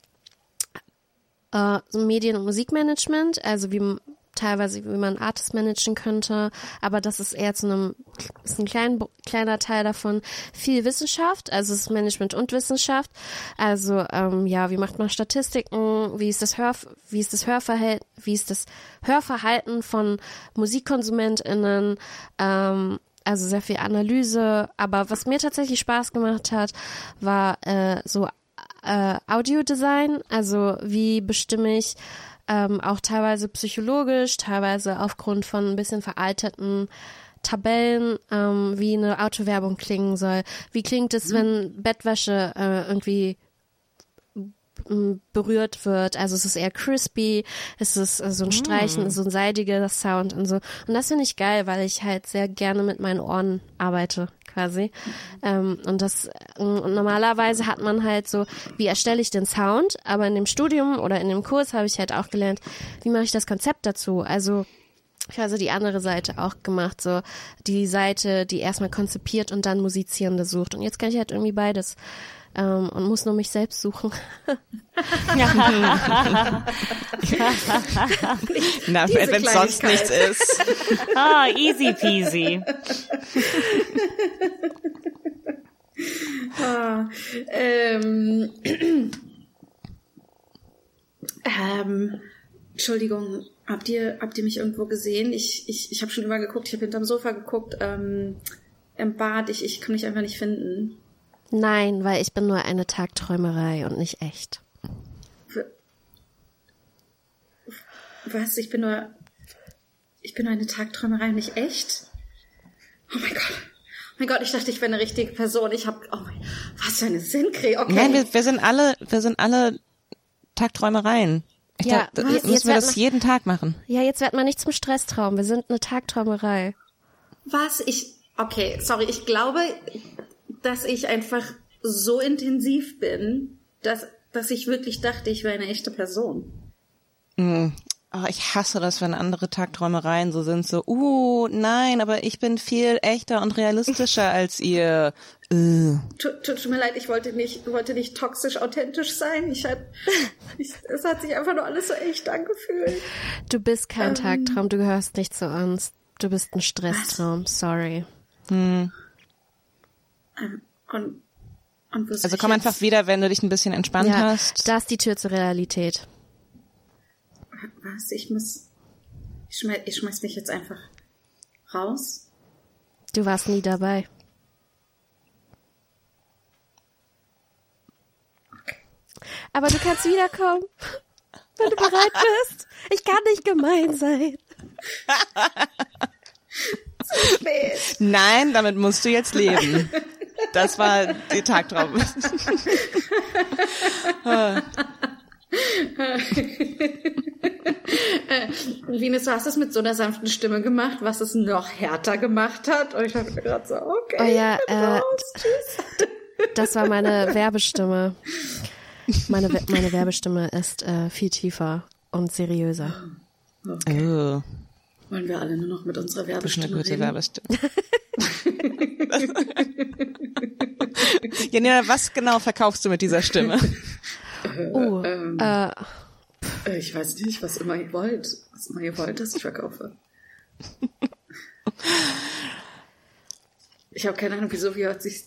äh, Medien- und Musikmanagement, also wie teilweise wie man Artists managen könnte, aber das ist eher zu einem ist ein klein, kleiner Teil davon. Viel Wissenschaft, also es ist Management und Wissenschaft, also ähm, ja, wie macht man Statistiken, wie ist das Hör wie ist das Hörverhalten, wie ist das Hörverhalten von MusikkonsumentInnen, ähm, also sehr viel Analyse, aber was mir tatsächlich Spaß gemacht hat, war äh, so äh, Audiodesign, also wie bestimme ich ähm, auch teilweise psychologisch, teilweise aufgrund von ein bisschen veralteten Tabellen, ähm, wie eine Autowerbung klingen soll. Wie klingt es, wenn Bettwäsche äh, irgendwie berührt wird. Also es ist eher crispy, es ist äh, so ein Streichen, so ein seidiger Sound und so. Und das finde ich geil, weil ich halt sehr gerne mit meinen Ohren arbeite, quasi. Ähm, und das äh, und normalerweise hat man halt so, wie erstelle ich den Sound, aber in dem Studium oder in dem Kurs habe ich halt auch gelernt, wie mache ich das Konzept dazu. Also ich habe also die andere Seite auch gemacht, so die Seite, die erstmal konzipiert und dann Musizierende sucht. Und jetzt kann ich halt irgendwie beides ähm, und muss nur mich selbst suchen. Na, wenn es sonst nichts ist. Ah, easy peasy. Ah, ähm, ähm, Entschuldigung, habt ihr, habt ihr mich irgendwo gesehen? Ich, ich, ich habe schon überall geguckt, ich habe hinterm Sofa geguckt, ähm, im Bad, ich, ich kann mich einfach nicht finden. Nein, weil ich bin nur eine Tagträumerei und nicht echt. Was? Ich bin nur, ich bin nur eine Tagträumerei, nicht echt? Oh mein Gott. Oh mein Gott, ich dachte, ich wäre eine richtige Person. Ich habe, oh mein, was für eine Sinnkrieg. Okay. Nein, wir, wir sind alle, wir sind alle Tagträumereien. Ich Ja, glaub, was? müssen Jetzt wir das mal- jeden Tag machen. Ja, jetzt wird man nicht zum Stresstraum. Wir sind eine Tagträumerei. Was? Ich, okay, sorry, ich glaube, dass ich einfach so intensiv bin, dass, dass ich wirklich dachte, ich wäre eine echte Person. Oh, ich hasse das, wenn andere Tagträumereien so sind, so, uh, nein, aber ich bin viel echter und realistischer als ihr. Äh. Tut, mir leid, ich wollte nicht, wollte nicht toxisch authentisch sein. Ich hab, ich, es hat sich einfach nur alles so echt angefühlt. Du bist kein Tagtraum, du gehörst nicht zu uns. Du bist ein Stresstraum, sorry. Und, und wo soll Also komm jetzt- einfach wieder, wenn du dich ein bisschen entspannt Ja, hast. da ist die Tür zur Realität. Was? Ich muss, ich schmeiß, ich schmeiß mich jetzt einfach raus. Du warst nie dabei. Aber du kannst wiederkommen, wenn du bereit bist. Ich kann nicht gemein sein. Spät. Nein, damit musst du jetzt leben. Das war die Tagtraum. Venus, du hast es mit so einer sanften Stimme gemacht, was es noch härter gemacht hat. Und ich dachte mir gerade so, okay. Oh ja, äh. Das war meine Werbestimme. Meine, meine Werbestimme ist äh, viel tiefer und seriöser. Oh, Wollen wir alle nur noch mit unserer das ist eine Werbestimme gute reden? Werbestimme. Janina, was genau verkaufst du mit dieser Stimme? Oh, äh, Äh, Ich weiß nicht, was immer ihr wollt. Was immer ihr wollt, dass ich verkaufe. Ich habe keine Ahnung, wieso, wie hat sich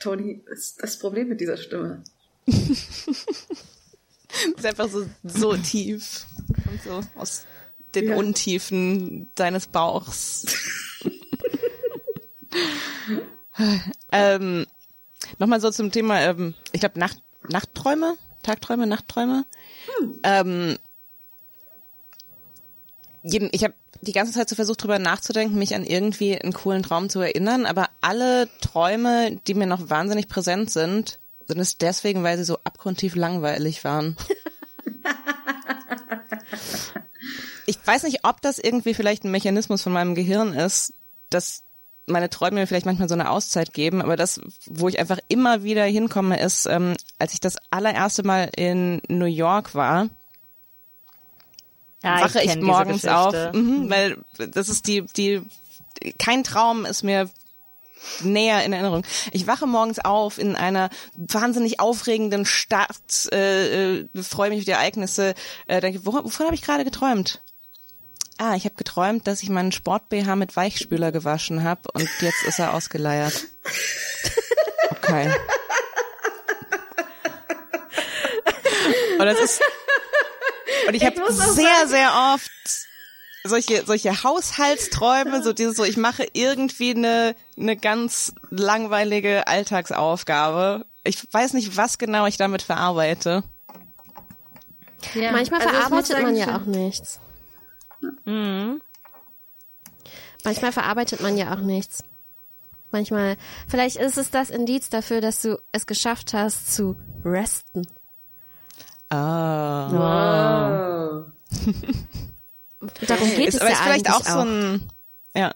Tony ist das Problem mit dieser Stimme? ist einfach so, so tief. Und so aus den Ja. Untiefen deines Bauchs. ähm, Nochmal so zum Thema, ähm, ich glaube, Nacht, Nachtträume, Tagträume, Nachtträume. Ähm, jeden, ich habe die ganze Zeit so versucht, drüber nachzudenken, mich an irgendwie einen coolen Traum zu erinnern, aber alle Träume, die mir noch wahnsinnig präsent sind, sind es deswegen, weil sie so abgrundtief langweilig waren. ich weiß nicht, ob das irgendwie vielleicht ein Mechanismus von meinem Gehirn ist, dass meine Träume mir vielleicht manchmal so eine Auszeit geben, aber das, wo ich einfach immer wieder hinkomme, ist, ähm, als ich das allererste Mal in New York war, Ja, wache ich, diese morgens auf, mhm, weil das ist die, die, kein Traum ist mir näher in Erinnerung. Ich wache morgens auf in einer wahnsinnig aufregenden Stadt, äh, äh, freue mich auf die Ereignisse, äh, denke, wo, wovon habe ich gerade geträumt? Ah, ich habe geträumt, dass ich meinen Sport-BH mit Weichspüler gewaschen habe und jetzt ist er ausgeleiert. Okay. Und das ist und ich habe muss auch sehr, sagen- sehr oft solche solche Haushaltsträume, so dieses so ich mache irgendwie eine eine ganz langweilige Alltagsaufgabe. Ich weiß nicht, was genau ich damit verarbeite. Ja. Manchmal Also ich verarbeitet man ich ja auch nichts. Manchmal verarbeitet man ja auch nichts. Manchmal, vielleicht ist es das Indiz dafür, dass du es geschafft hast zu resten. Ah. Oh. Darum geht Ist, es aber ja ist vielleicht eigentlich auch so ein ja.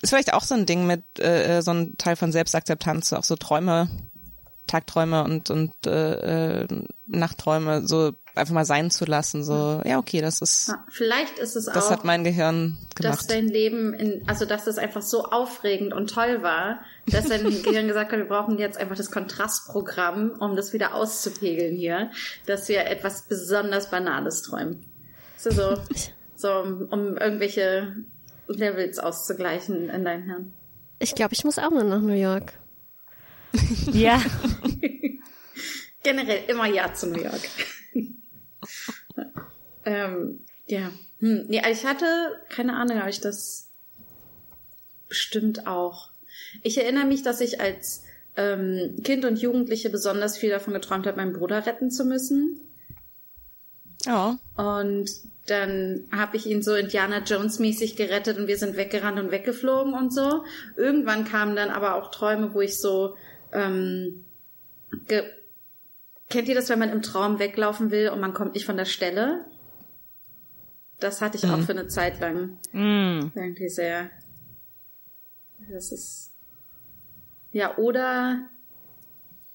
Ist vielleicht auch so ein Ding mit äh, so ein Teil von Selbstakzeptanz, auch so Träume, Tagträume und und äh, äh, Nachtträume so einfach mal sein zu lassen, so ja okay, das ist Ja, Vielleicht ist es das auch, hat mein Gehirn dass gemacht. dein Leben in, also dass es einfach so aufregend und toll war, dass dein Gehirn gesagt hat, wir brauchen jetzt einfach das Kontrastprogramm, um das wieder auszupegeln hier, dass wir etwas besonders Banales träumen. So, so, so um, um irgendwelche Levels auszugleichen in deinem Hirn. Ich glaube, ich muss auch mal nach New York. Ja, Generell immer Ja zu New York. ähm, ja. Hm. Nee, ich hatte, keine Ahnung, habe ich das bestimmt auch. Ich erinnere mich, dass ich als ähm, Kind und Jugendliche besonders viel davon geträumt habe, meinen Bruder retten zu müssen. Ja. Und dann habe ich ihn so Indiana Jones mäßig gerettet und wir sind weggerannt und weggeflogen und so. Irgendwann kamen dann aber auch Träume, wo ich so ähm, kennt ihr das, wenn man im Traum weglaufen will und man kommt nicht von der Stelle? Das hatte ich auch für eine Zeit lang. Irgendwie sehr. Das ist. Ja, oder.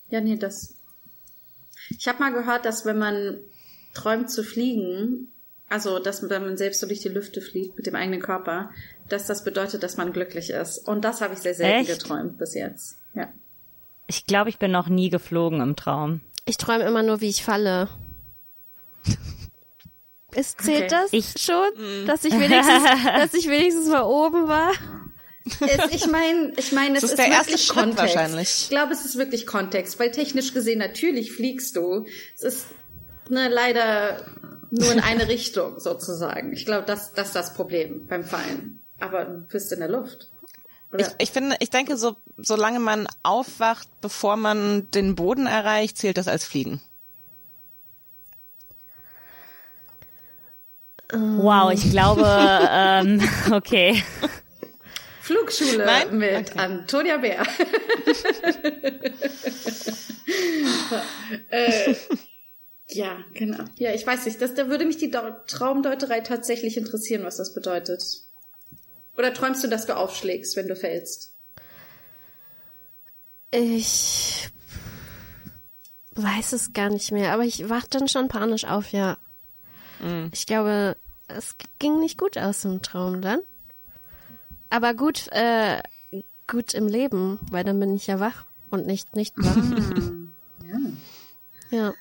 Ja, nee, das. Ich habe mal gehört, dass wenn man träumt zu fliegen, also dass wenn man selbst so durch die Lüfte fliegt mit dem eigenen Körper, dass das bedeutet, dass man glücklich ist. Und das habe ich sehr selten Echt? geträumt bis jetzt. Ja. Ich glaube, ich bin noch nie geflogen im Traum. Ich träume immer nur, wie ich falle. Ist, zählt Okay. das Ich- schon, dass ich wenigstens, dass ich wenigstens mal oben war? Es, ich meine, ich meine, es Das ist, ist der erste wirklich Schritt Kontext. wahrscheinlich. Ich glaube, es ist wirklich Kontext, weil technisch gesehen natürlich fliegst du. Es ist ne, leider nur in eine Richtung sozusagen. Ich glaube, das, das ist das Problem beim Fallen. Aber du bist in der Luft. Ich, ich finde, ich denke, so solange man aufwacht, bevor man den Boden erreicht, zählt das als Fliegen. Wow, ich glaube, ähm, okay. Flugschule Nein? mit Antonia Bär. äh, ja, genau. Ja, ich weiß nicht. Das, da würde mich die Traumdeuterei tatsächlich interessieren, was das bedeutet. Oder träumst du, dass du aufschlägst, wenn du fällst? Ich weiß es gar nicht mehr, aber ich wach dann schon panisch auf, ja. Ich glaube, es ging nicht gut aus im Traum dann. Aber gut, äh, gut im Leben, weil dann bin ich ja wach und nicht nicht wach. ja.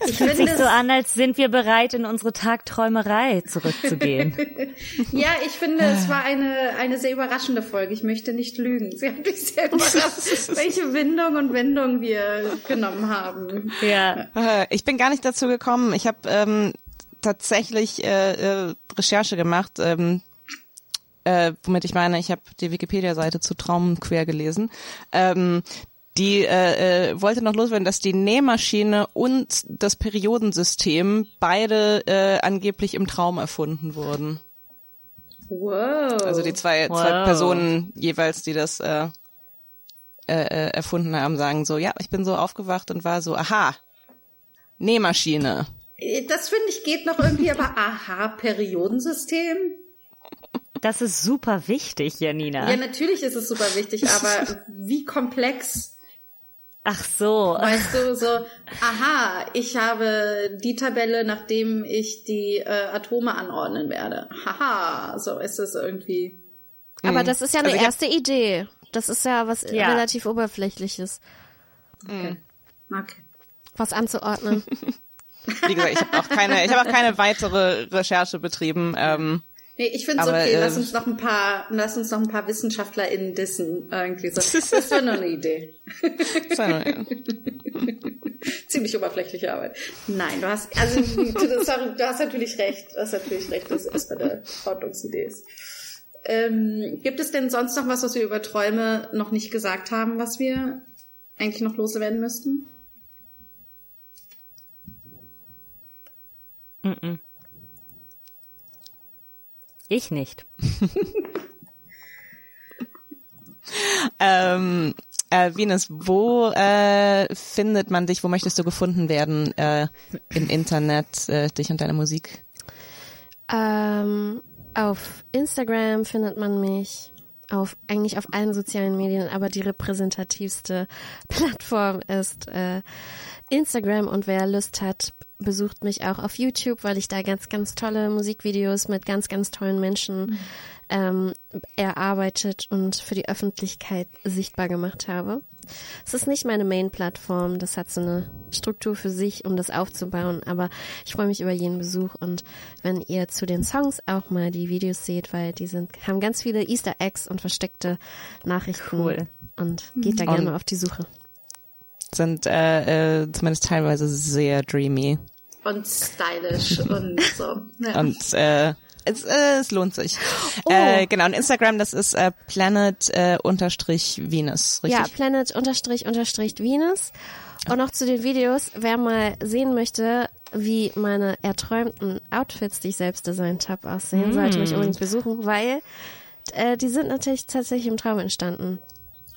Es fühlt sich so an, als sind wir bereit, in unsere Tagträumerei zurückzugehen. Ja, ich finde, es war eine, eine sehr überraschende Folge. Ich möchte nicht lügen. Sie hat mich sehr überrascht, welche Windung und Wendung wir genommen haben. ja. Äh, Ich bin gar nicht dazu gekommen. Ich habe ähm, tatsächlich äh, äh, Recherche gemacht, ähm, äh, womit ich meine, ich habe die Wikipedia-Seite zu Traum quer gelesen. Ähm, die äh, äh, wollte noch loswerden, dass die Nähmaschine und das Periodensystem beide äh, angeblich im Traum erfunden wurden. Wow. Also die zwei, zwei Wow. Personen jeweils, die das äh, äh, äh, erfunden haben, sagen so, ja, ich bin so aufgewacht und war so, aha, Nähmaschine. Das finde ich geht noch irgendwie, aber aha, Periodensystem. Das ist super wichtig, Janina. Ja, natürlich ist es super wichtig, aber wie komplex, Ach so. weißt du, so, aha, ich habe die Tabelle, nachdem ich die äh, Atome anordnen werde. Haha, so ist es irgendwie. Aber das ist ja eine Also ich hab- erste Idee. Das ist ja was Ja. relativ oberflächliches, Okay. okay. was anzuordnen. Wie gesagt, ich habe auch keine, ich habe auch keine weitere Recherche betrieben. Ähm, Nee, ich finde es okay, lass ähm, uns noch ein paar, lass uns noch ein paar WissenschaftlerInnen dissen, irgendwie so. Das war nur eine Idee. Ziemlich oberflächliche Arbeit. Nein, du hast, also, du, hast natürlich recht, du hast natürlich recht, dass es eine Ordnungsidee ist. Ähm, gibt es denn sonst noch was, was wir über Träume noch nicht gesagt haben, was wir eigentlich noch loswerden müssten? Ich nicht. ähm, äh, Venus, wo äh, findet man dich? Wo möchtest du gefunden werden äh, im Internet, äh, dich und deine Musik? Ähm, auf Instagram findet man mich. Auf eigentlich auf allen sozialen Medien, aber die repräsentativste Plattform ist äh, Instagram und wer Lust hat, besucht mich auch auf YouTube, weil ich da ganz, ganz tolle Musikvideos mit ganz, ganz tollen Menschen ähm, erarbeitet und für die Öffentlichkeit sichtbar gemacht habe. Es ist nicht meine Main-Plattform, das hat so eine Struktur für sich, um das aufzubauen, aber ich freue mich über jeden Besuch und wenn ihr zu den Songs auch mal die Videos seht, weil die sind, haben ganz viele Easter Eggs und versteckte Nachrichten Cool. und geht da Und- gerne auf die Suche. Sind äh, äh, zumindest teilweise sehr dreamy. Und stylish und so. Ja. Und äh, es, äh, es lohnt sich. Äh, genau, und Instagram, das ist äh, planet äh, unterstrich Venus, richtig? Ja, Planet unterstrich unterstrich Venus. Und noch zu den Videos, wer mal sehen möchte, wie meine erträumten Outfits, die ich selbst designt habe, aussehen, sollte mich unbedingt besuchen, weil äh, die sind natürlich tatsächlich im Traum entstanden.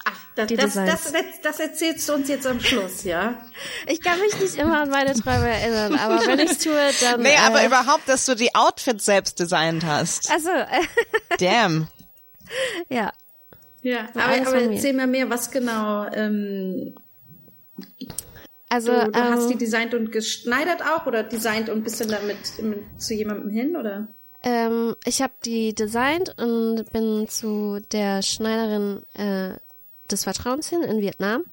Ach, das, das, das, das, das erzählst du uns jetzt am Schluss, ja? Ich kann mich nicht immer an meine Träume erinnern, aber wenn ich tue, dann. Nee, aber äh, überhaupt, dass du die Outfits selbst designt hast. Also, äh, Damn. ja. Ja, aber, aber erzähl mir mehr, was genau ähm, Also, du, du hast die ähm, designt und geschneidert auch oder designt und bist dann damit mit, zu jemandem hin oder? ähm, ich habe die designt und bin zu der Schneiderin äh, des Vertrauens hin in Vietnam.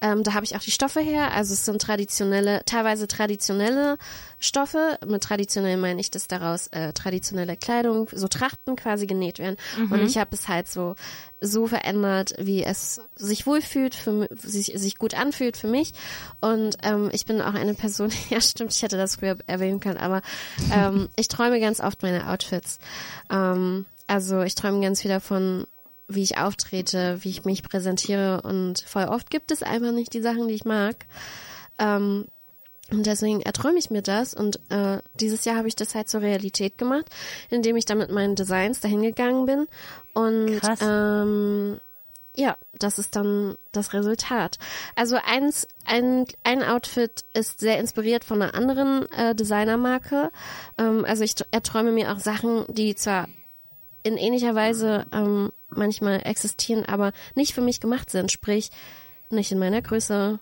Ähm, da habe ich auch die Stoffe her. Also es sind traditionelle, teilweise traditionelle Stoffe. Mit traditionell meine ich, dass daraus äh, traditionelle Kleidung, so Trachten quasi genäht werden. Und ich habe es halt so so verändert, wie es sich wohlfühlt, für sich, sich gut anfühlt für mich. Und ähm, ich bin auch eine Person, ja stimmt, ich hätte das früher erwähnen können, aber ähm, ich träume ganz oft meine Outfits. Ähm, also ich träume ganz viel davon, wie ich auftrete, wie ich mich präsentiere und voll oft gibt es einfach nicht die Sachen, die ich mag. Ähm, und deswegen erträume ich mir das und äh, dieses Jahr habe ich das halt zur Realität gemacht, indem ich dann mit meinen Designs dahin gegangen bin und Krass. ähm, ja, das ist dann das Resultat. Also eins, ein, ein Outfit ist sehr inspiriert von einer anderen äh, Designermarke. Ähm, also ich erträume mir auch Sachen, die zwar in ähnlicher Weise ähm, manchmal existieren, aber nicht für mich gemacht sind. Sprich, nicht in meiner Größe.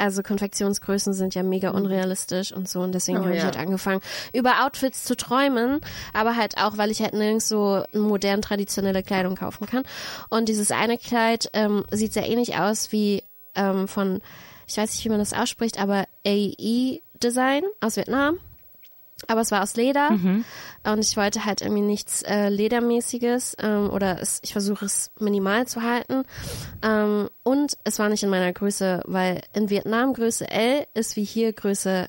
Also Konfektionsgrößen sind ja mega unrealistisch und so und deswegen Oh, habe ich ja. halt angefangen, über Outfits zu träumen, aber halt auch, weil ich halt nirgends so modern traditionelle Kleidung kaufen kann. Und dieses eine Kleid ähm, sieht sehr ähnlich aus wie ähm, von, ich weiß nicht, wie man das ausspricht, aber AE Design aus Vietnam aber es war aus Leder und ich wollte halt irgendwie nichts äh, Ledermäßiges ähm, oder es, ich versuche es minimal zu halten ähm, und es war nicht in meiner Größe, weil in Vietnam Größe L ist wie hier Größe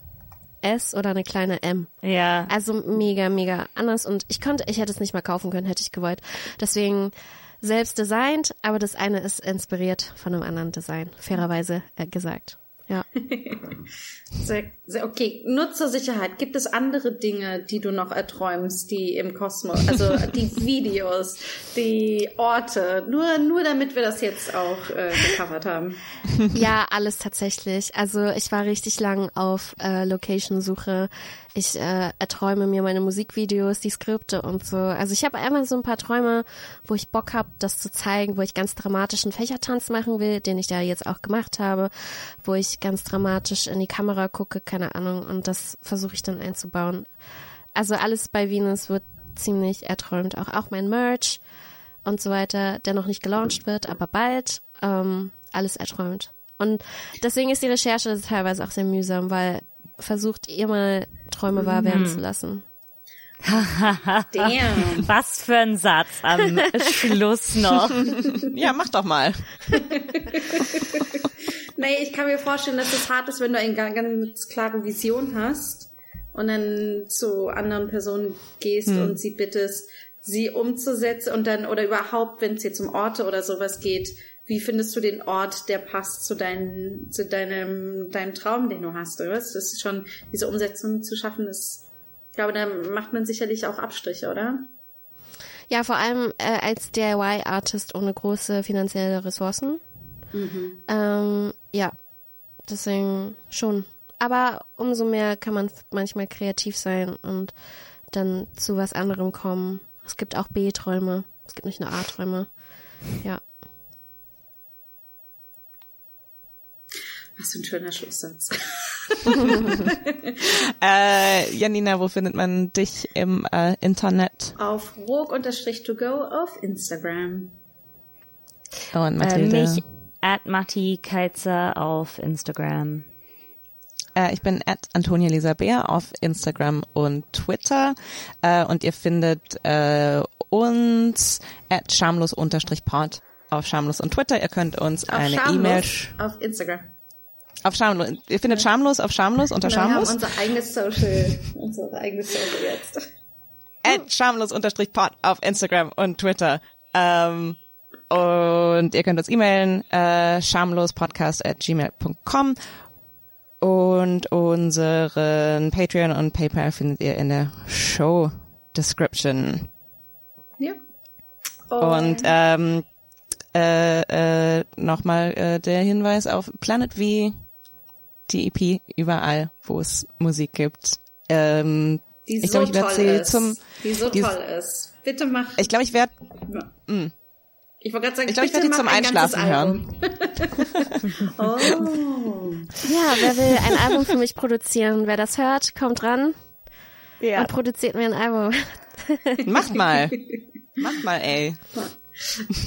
S oder eine kleine M. Ja. Also mega, mega anders und ich konnte, ich hätte es nicht mal kaufen können, hätte ich gewollt. Deswegen selbst designt, aber das eine ist inspiriert von einem anderen Design, fairerweise äh, gesagt. Ja. Sehr, sehr, okay, nur zur Sicherheit. Gibt es andere Dinge, die du noch erträumst, die im Kosmos, also die Videos, die Orte, nur, nur damit wir das jetzt auch äh, gecovert haben? Ja, alles tatsächlich. Also ich war richtig lang auf äh, Location-Suche. Ich äh, erträume mir meine Musikvideos, die Skripte und so. Also ich habe einmal so ein paar Träume, wo ich Bock habe, das zu zeigen, wo ich ganz dramatischen Fächertanz machen will, den ich ja jetzt auch gemacht habe, wo ich ganz dramatisch in die Kamera gucke, keine Ahnung, und das versuche ich dann einzubauen. Also alles bei Venus wird ziemlich erträumt, auch auch mein Merch und so weiter, der noch nicht gelauncht wird, aber bald. Ähm, alles erträumt. Und deswegen ist die Recherche teilweise auch sehr mühsam, weil versucht ihr mal Träume wahr werden zu lassen. Damn. Was für ein Satz am Schluss noch. Ja, mach doch mal. Nee, ich kann mir vorstellen, dass es hart ist, wenn du eine ga- ganz klare Vision hast und dann zu anderen Personen gehst und sie bittest, sie umzusetzen und dann, oder überhaupt, wenn es jetzt um Orte oder sowas geht, wie findest du den Ort, der passt zu, dein, zu deinem, deinem Traum, den du hast, oder? Das ist schon, diese Umsetzung zu schaffen, ist, ich glaube, da macht man sicherlich auch Abstriche, oder? Ja, vor allem äh, als DIY-Artist ohne große finanzielle Ressourcen. Ähm, ja, deswegen schon. Aber umso mehr kann man manchmal kreativ sein und dann zu was anderem kommen. Es gibt auch B-Träume. Es gibt nicht nur A-Träume. Ja. Was für ein schöner Schlusssatz. Äh, Janina, wo findet man dich im äh, Internet? Auf rog-to-go auf Instagram. Und Äh, Mathilde? mich at Matti Keizer auf Instagram. Äh, ich bin at Antonia Lisa Bär auf Instagram und Twitter. Äh, und ihr findet äh, uns at schamlos-pod auf schamlos und Twitter. Ihr könnt uns Auf eine E-Mail auf Instagram. Auf schamlos. Ihr findet schamlos auf schamlos unter Genau, wir haben schamlos. unser eigenes Social, unsere eigene Social jetzt. at schamlos-pod auf Instagram und Twitter. Ähm, und ihr könnt uns e-mailen, äh, schamlospodcast at gmail.com und unseren Patreon und PayPal findet ihr in der Show Description. Ja. Und ähm, äh, äh, nochmal äh, der Hinweis auf Planet V, die EP überall, wo es Musik gibt. Ähm, die ich so glaube, ich werde toll sie ist. zum die so die- toll ist. Bitte mach. ich glaube, ich werde Ich wollte gerade sagen, Ich glaube, ich werde die zum ein Einschlafen Album. oh. Ja, wer will ein Album für mich produzieren? Wer das hört, kommt ran Ja. und produziert mir ein Album. Macht mal. Macht mal, ey.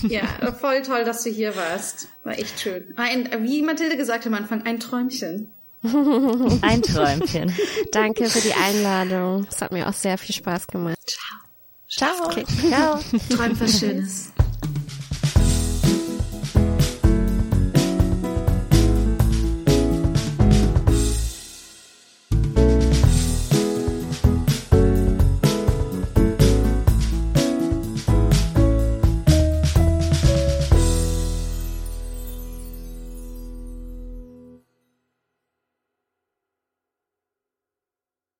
Ja, voll toll, dass du hier warst. War echt schön. Ein, wie Mathilde gesagt hat am Anfang, ein Träumchen. Ein Träumchen. Danke für die Einladung. Es hat mir auch sehr viel Spaß gemacht. Ciao. Okay, ciao. Träum was Schönes.